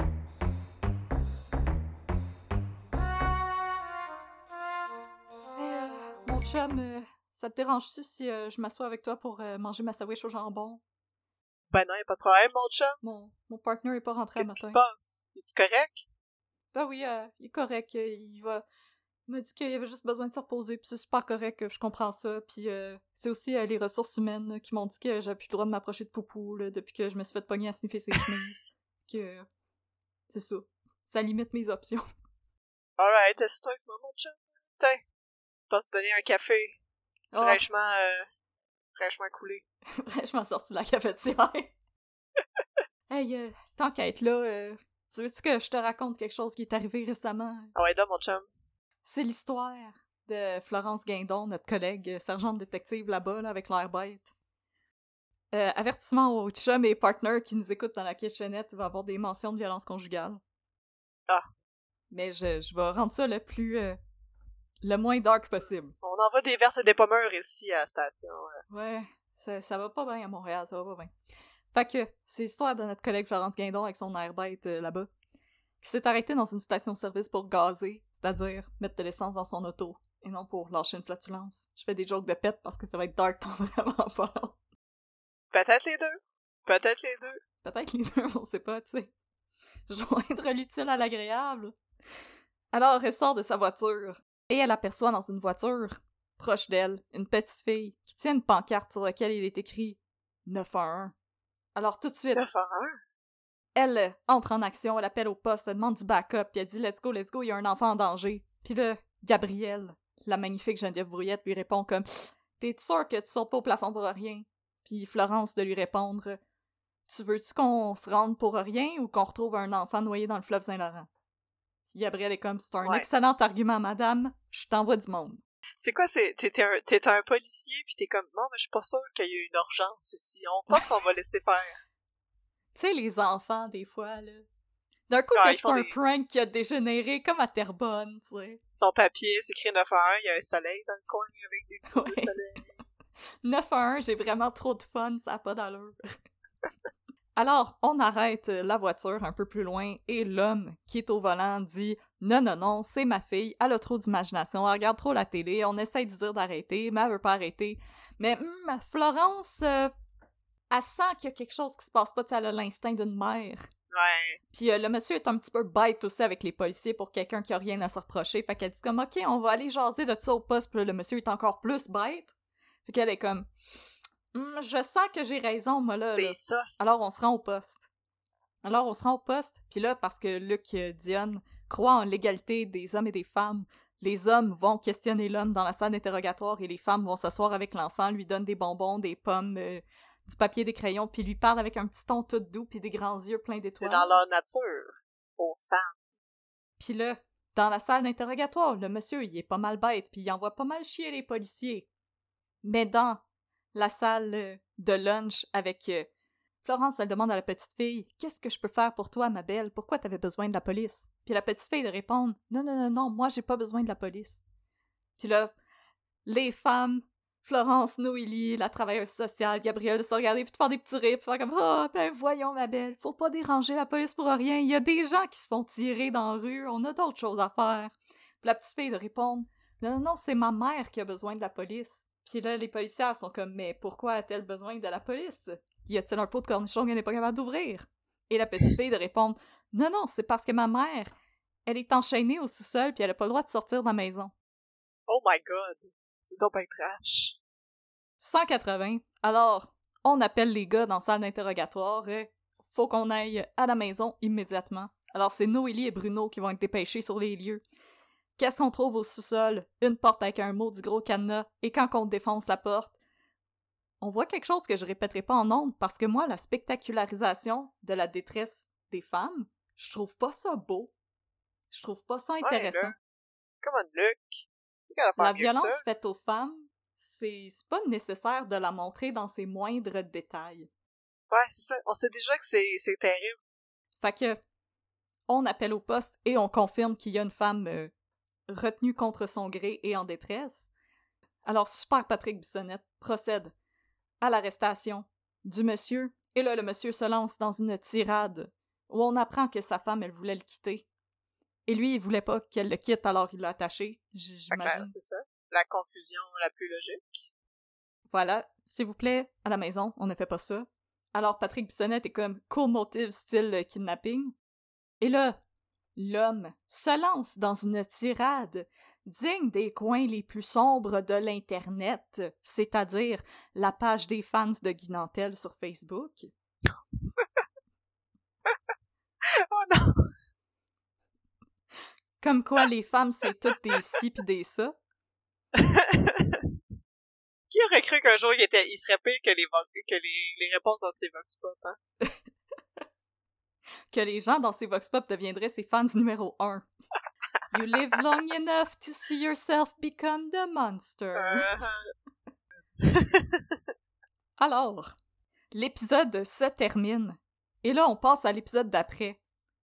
B: mon chum, ça te dérange-tu si euh, je m'assois avec toi pour euh, manger ma sandwich au jambon?
A: Ben non, y a pas de problème, mon chat.
B: Mon, mon partner est pas rentré à matin.
A: Qu'est-ce qui se passe? Es-tu correct?
B: Ben oui, euh, il est correct. Il va... Il m'a dit qu'il avait juste besoin de se reposer, puis c'est super correct, je comprends ça. Puis c'est aussi les ressources humaines qui m'ont dit que j'avais plus le droit de m'approcher de Poupou depuis que je me suis fait pogner à sniffer ses chemises. que c'est ça. Ça limite mes options.
A: Alright, toi avec moi, mon chat. Tiens, je te donner un café. Oh. Fraîchement, euh, fraîchement coulé.
B: fraîchement sorti de la cafetière. hey, euh, tant qu'à être là, euh, tu veux-tu que je te raconte quelque chose qui est arrivé récemment?
A: Ah ouais, mon chum.
B: C'est l'histoire de Florence Guindon, notre collègue sergente détective là-bas, là, avec l'air bête. Euh, avertissement aux chums et partners qui nous écoutent dans la kitchenette, il va y avoir des mentions de violence conjugale.
A: Ah.
B: Mais je, je vais rendre ça le plus le moins dark possible.
A: On envoie des verses et des pommeurs ici à la station.
B: Ouais, ça, ça va pas bien à Montréal, ça va pas bien. Fait que, c'est l'histoire de notre collègue Florence Guindon avec son air bête euh, là-bas, qui s'est arrêté dans une station-service pour gazer, c'est-à-dire mettre de l'essence dans son auto, et non pour lâcher une flatulence. Je fais des jokes de pète parce que ça va être dark pour vraiment pas long.
A: Peut-être les deux. Peut-être les deux.
B: Peut-être les deux, on sait pas, tu sais. Joindre l'utile à l'agréable. Alors, elle sort de sa voiture, et elle aperçoit dans une voiture, proche d'elle, une petite fille qui tient une pancarte sur laquelle il est écrit 911. Alors tout de suite,
A: 911?
B: elle entre en action, elle appelle au poste, elle demande du backup, puis elle dit Let's go, let's go, il y a un enfant en danger. Puis là, Gabrielle, la magnifique Geneviève Brouillette, lui répond comme T'es sûr que tu sautes pas au plafond pour rien? Puis Florence de lui répondre Tu veux-tu qu'on se rende pour rien ou qu'on retrouve un enfant noyé dans le fleuve Saint-Laurent? Gabriel est comme, c'est un excellent argument, madame, je t'envoie du monde.
A: C'est quoi, c'est, t'es un, un policier, puis t'es comme, non, mais je suis pas sûr qu'il y ait une urgence ici, on pense qu'on va laisser faire.
B: Tu sais, les enfants, des fois, là. D'un coup, ouais, c'est un prank qui a dégénéré comme à Terrebonne, tu sais.
A: Son papier, c'est écrit 9 1, il y a un soleil dans le coin avec des coups de soleil.
B: 9 1, j'ai vraiment trop de fun, ça a pas d'allure. Alors, on arrête euh, la voiture un peu plus loin et l'homme qui est au volant dit Non, non, non, c'est ma fille, elle a trop d'imagination, elle regarde trop la télé, on essaie de dire d'arrêter, mais elle veut pas arrêter. Mais hum, Florence, euh, elle sent qu'il y a quelque chose qui se passe pas, elle a l'instinct d'une mère.
A: Ouais.
B: Puis euh, le monsieur est un petit peu bête aussi avec les policiers pour quelqu'un qui a rien à se reprocher. Fait qu'elle dit comme OK, on va aller jaser de ça au poste. Puis le monsieur est encore plus bête. Fait qu'elle est comme Hum, je sens que j'ai raison, moi, là.
A: C'est ça.
B: Alors, on se rend au poste. Alors, on se rend au poste, puis là, parce que Luc euh, Dionne croit en l'égalité des hommes et des femmes, les hommes vont questionner l'homme dans la salle d'interrogatoire et les femmes vont s'asseoir avec l'enfant, lui donnent des bonbons, des pommes, euh, du papier, des crayons, puis lui parlent avec un petit ton tout doux puis des grands yeux pleins d'étoiles.
A: C'est dans leur nature, aux femmes.
B: Puis là, dans la salle d'interrogatoire, le monsieur, il est pas mal bête, puis il envoie pas mal chier les policiers. Mais dans la salle euh, de lunch avec euh, Florence, elle demande à la petite fille Qu'est-ce que je peux faire pour toi, ma belle? Pourquoi t'avais besoin de la police Puis la petite fille de répondre Non, non, non, non, moi j'ai pas besoin de la police. Puis là, les femmes, Florence Noélie, la travailleuse sociale, Gabrielle, de se regarder puis de faire des petits rires, puis faire comme Ah, ben voyons, ma belle, faut pas déranger la police pour rien. Il y a des gens qui se font tirer dans la rue, on a d'autres choses à faire. Puis la petite fille de répondre Non, non, non, c'est ma mère qui a besoin de la police. Puis là, les policiers sont comme, mais pourquoi a-t-elle besoin de la police? Y a-t-il un pot de cornichon qu'elle n'est pas capable d'ouvrir? Et la petite fille de répondre, Non, non, c'est parce que ma mère, elle est enchaînée au sous-sol puis elle a pas le droit de sortir de la maison.
A: Oh my god! C'est donc pas trash.
B: 180. Alors, on appelle les gars dans la salle d'interrogatoire. et faut qu'on aille à la maison immédiatement. Alors, c'est Noélie et Bruno qui vont être dépêchés sur les lieux. Qu'est-ce qu'on trouve au sous-sol? Une porte avec un maudit gros cadenas, et quand on défonce la porte, on voit quelque chose que je répéterai pas en nombre parce que moi, la spectacularisation de la détresse des femmes, je trouve pas ça beau. Je trouve pas ça intéressant.
A: Comment Luc?
B: La violence faite aux femmes, c'est pas nécessaire de la montrer dans ses moindres détails.
A: Ouais, c'est ça. On sait déjà que c'est terrible.
B: Fait que, on appelle au poste et on confirme qu'il y a une femme euh, retenue contre son gré et en détresse. Alors, Super Patrick Bissonnette procède à l'arrestation du monsieur, et là, le monsieur se lance dans une tirade où on apprend que sa femme, elle voulait le quitter. Et lui, il voulait pas qu'elle le quitte, alors il l'a attaché, j'imagine.
A: C'est ça. La confusion la plus logique.
B: Voilà. S'il vous plaît, à la maison, on ne fait pas ça. Alors Patrick Bissonnette est comme cool motive style kidnapping. Et là, l'homme se lance dans une tirade digne des coins les plus sombres de l'Internet, c'est-à-dire la page des fans de Guinantel sur Facebook.
A: oh non!
B: Comme quoi les femmes, c'est toutes des ci pis des ça.
A: Qui aurait cru qu'un jour il, était, il serait pire que les, que les, les réponses dans ses vox pop, hein?
B: que les gens dans ces vox pop deviendraient ses fans numéro un. You live long enough to see yourself become the monster. Uh-huh. Alors, l'épisode se termine. Et là, on passe à l'épisode d'après.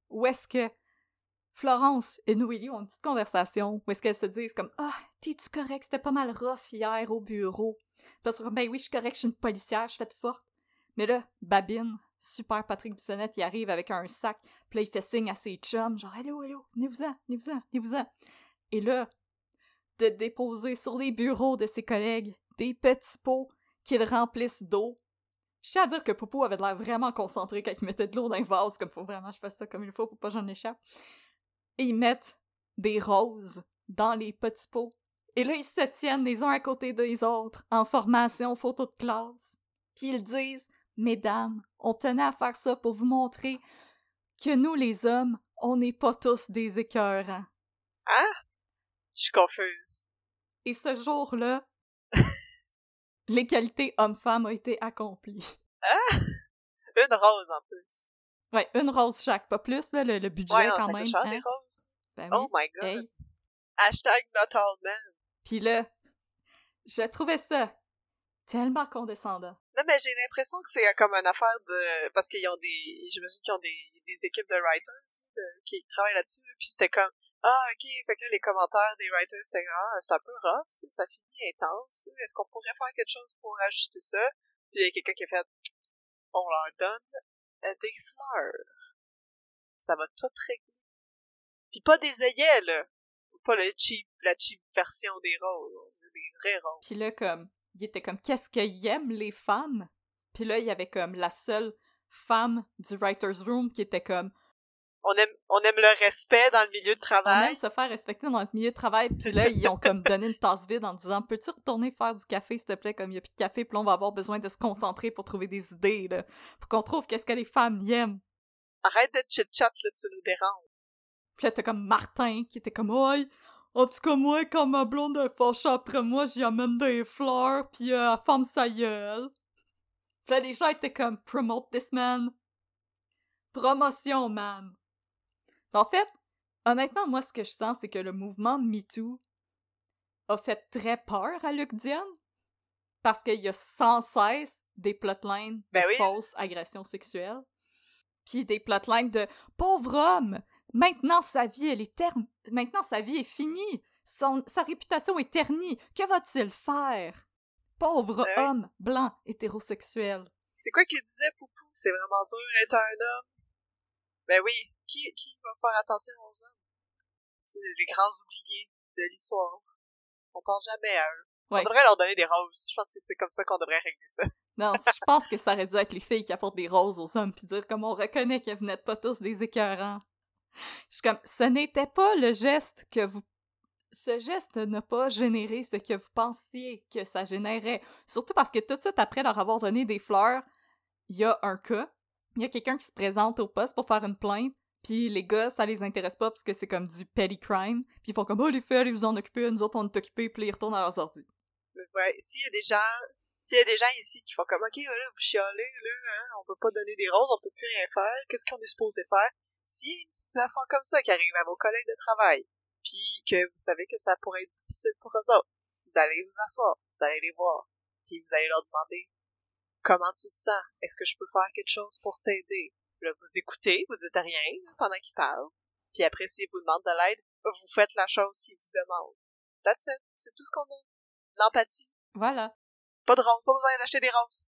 B: Où est-ce que Florence et Noélie ont une petite conversation où est-ce qu'elles se disent comme Ah, t'es-tu correct? C'était pas mal rough hier au bureau. Puis là, ben oui, je suis correct, je suis une policière, je suis faite forte. Mais là, Babine, super Patrick Bissonnette, il arrive avec un sac, puis là, il fait signe à ses chums, genre, allô, allô, venez-vous-en, venez-vous-en, venez-vous-en. Et là, de déposer sur les bureaux de ses collègues des petits pots qu'ils remplissent d'eau. Je tiens à dire que Popo avait l'air vraiment concentré quand il mettait de l'eau dans un vase, comme faut vraiment que je fasse ça comme il faut pour pas j'en échappe. Et ils mettent des roses dans les petits pots. Et là, ils se tiennent les uns à côté des autres, en formation photo de classe. Puis ils disent Mesdames, on tenait à faire ça pour vous montrer que nous, les hommes, on n'est pas tous des écœurants.
A: Hein? Je suis confuse.
B: Et ce jour-là, l'égalité homme-femme a été accomplie.
A: Hein? Une rose en plus.
B: Ouais, une rose chaque, pas plus, là, le, budget quand même.
A: Cher, hein? roses. Ben oh my god. Hashtag not all men.
B: Pis là, je trouvais ça tellement condescendant.
A: Non, mais j'ai l'impression que c'est comme une affaire de... Parce qu'ils ont des... J'imagine qu'ils ont des, des équipes de writers qui travaillent là-dessus. Puis c'était comme... Ah, ok, fait là, les commentaires des writers, c'était ah, c'est un peu rough, tu sais, ça finit intense. Est-ce qu'on pourrait faire quelque chose pour ajuster ça? Puis il y a quelqu'un qui a fait On leur donne euh, des fleurs. Ça va tout régler. Puis pas des œillets, là. Pas le cheap, la cheap version des roses. Des vrais roses.
B: Puis là, comme il était comme qu'est-ce qu'ils aiment les femmes puis là il y avait comme la seule femme du writers room qui était comme
A: on aime on aime le respect dans le milieu de travail.
B: on aime se faire respecter dans le milieu de travail. Puis là ils ont comme donné une tasse vide en disant peux-tu retourner faire du café s'il te plaît? Comme il y a plus de café puis là on va avoir besoin de se concentrer pour trouver des idées là. Pour qu'on trouve qu'est-ce que les femmes y aiment.
A: Arrête de chit chat là tu nous déranges.
B: Puis là t'as comme Martin qui était comme oh en tout cas, moi, quand ma blonde est fâchée après moi, j'y amène des fleurs, pis euh, elle forme sa gueule. Puis là, les gens étaient comme « Promote this man ». Promotion, man. En fait, honnêtement, moi, ce que je sens, c'est que le mouvement MeToo a fait très peur à Luc Dion. Parce qu'il y a sans cesse des plotlines de
A: ben
B: fausses agressions sexuelles. Puis des plotlines de « Pauvre homme! Maintenant, sa vie, elle est terme. Maintenant, sa vie est finie. sa réputation est ternie. Que va-t-il faire? Pauvre ben homme blanc hétérosexuel.
A: C'est quoi qu'il disait, Poupou? C'est vraiment dur d'être un homme? Ben oui, qui, qui va faire attention aux hommes? C'est les grands oubliés de l'histoire. On pense jamais à eux. On devrait leur donner des roses. Je pense que c'est comme ça qu'on devrait régler ça.
B: Non, je pense que ça aurait dû être les filles qui apportent des roses aux hommes puis dire comme on reconnaît que vous n'êtes pas tous des écœurants. Je suis comme, ce n'était pas le geste que vous ce geste n'a pas généré ce que vous pensiez que ça générait. Surtout parce que tout de suite après leur avoir donné des fleurs, il y a un cas. Il y a quelqu'un qui se présente au poste pour faire une plainte, puis les gars, ça les intéresse pas parce que c'est comme du petty crime. Puis ils font comme, oh les filles, allez vous en occuper, nous autres on est occupés, puis ils retournent à leurs ordi.
A: Ouais, s'il y a des gens, s'il y a des gens ici qui font comme, ok, là, vous chialez, là, hein, on peut pas donner des roses, on peut plus rien faire, qu'est-ce qu'on est supposé faire? S'il y a une situation comme ça qui arrive à vos collègues de travail, puis que vous savez que ça pourrait être difficile pour eux autres, vous allez vous asseoir, vous allez les voir, puis vous allez leur demander comment tu te sens, est-ce que je peux faire quelque chose pour t'aider? Là, vous écoutez, vous dites rien pendant qu'ils parlent, puis après, s'ils vous demandent de l'aide, vous faites la chose qu'ils vous demandent. That's it. C'est tout ce qu'on a. L'empathie.
B: Voilà.
A: Pas de roses, pas besoin d'acheter des roses.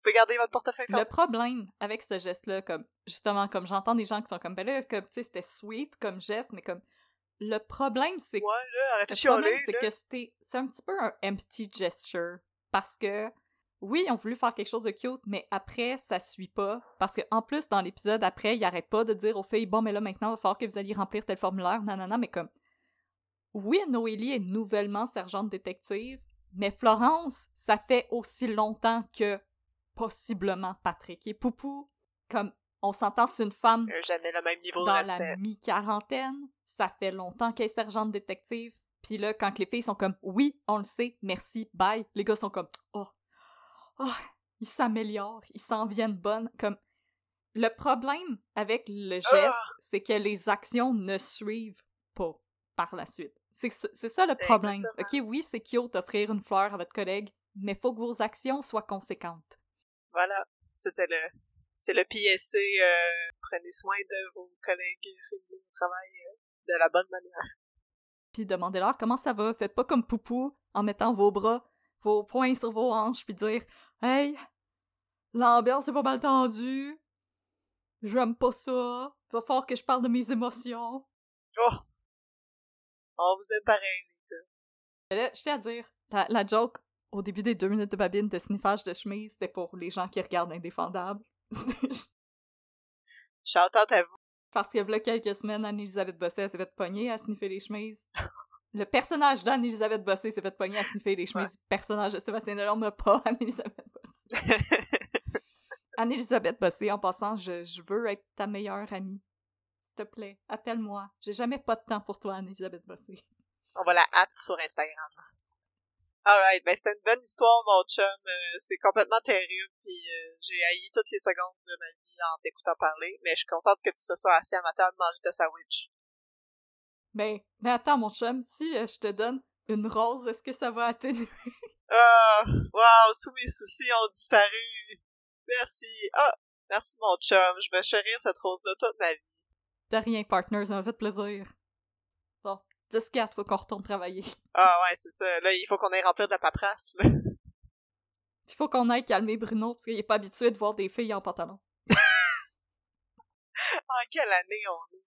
A: Vous pouvez garder votre portefeuille
B: Le problème avec ce geste-là, comme, justement, comme j'entends des gens qui sont comme, ben là, comme, tu sais, c'était sweet comme geste, mais comme, le problème, c'est
A: Ouais, là, arrêtez de
B: Le problème, c'est que c'était c'est un petit peu un empty gesture parce que oui, ils ont voulu faire quelque chose de cute, mais après ça suit pas parce que en plus dans l'épisode après, ils arrêtent pas de dire aux filles bon mais là maintenant il va falloir que vous alliez remplir tel formulaire, nanana, mais comme oui, Noélie est nouvellement sergente détective, mais Florence, ça fait aussi longtemps que possiblement Patrick et Poupou. Comme on s'entend, c'est une femme
A: Euh, Jamais le même niveau de
B: dans la mi-quarantaine. Ça fait longtemps qu'elle est sergente détective. Puis là, quand les filles sont comme « Oui, on le sait, merci, bye », les gars sont comme « Oh, oh, ils s'améliorent, ils s'en viennent bonnes. » Comme, le problème avec le geste,
A: Ah!
B: c'est que les actions ne suivent pas par la suite. C'est ça- c'est ça le problème.
A: Exactement.
B: OK, oui, c'est cute d'offrir une fleur à votre collègue, mais faut que vos actions soient conséquentes.
A: Voilà. C'était le, c'est le PSC, euh, prenez soin de vos collègues féminins au travail euh, de la bonne manière.
B: puis demandez-leur comment ça va. Faites pas comme Poupou en mettant vos bras, vos poings sur vos hanches, puis dire Hey, l'ambiance est pas mal tendue. J'aime pas ça. Il va falloir que je parle de mes émotions.
A: Oh! On vous aime pareil.
B: Tiens à dire, la, la joke au début des deux minutes de babine de sniffage de chemise, c'était pour les gens qui regardent Indéfendable.
A: Shout out à vous.
B: Parce que là, quelques semaines, Anne-Elisabeth Bossé s'est fait pogner à sniffer les chemises. Le personnage d'Anne-Elisabeth Bossé s'est fait pogner à sniffer les chemises. Le personnage de Sébastien Delorme, mais pas Anne-Elisabeth Bossé. Anne-Elisabeth Bossé, en passant, je, je veux être ta meilleure amie. S'il te plaît, appelle-moi. J'ai jamais pas de temps pour toi, Anne-Elisabeth Bossé.
A: On va la hâte sur Instagram. Alright, ben c'était une bonne histoire, mon chum. Euh, c'est complètement terrible, puis euh, j'ai haï toutes les secondes de ma vie en t'écoutant parler, mais je suis contente que tu te sois assis à ma table manger ta sandwich.
B: Mais, mais attends, mon chum, si euh, je te donne une rose, est-ce que ça va atténuer?
A: Ah, wow, tous mes soucis ont disparu. Merci. Ah, merci mon chum. Je vais chérir cette rose-là toute ma vie.
B: De rien, partner, ça m'a fait plaisir. Bon, 10-4, faut qu'on retourne travailler.
A: Ah ouais, c'est ça. Là, il faut qu'on aille remplir de la paperasse. Là.
B: Il faut qu'on aille calmer Bruno, parce qu'il est pas habitué de voir des filles en pantalon.
A: En quelle année on est?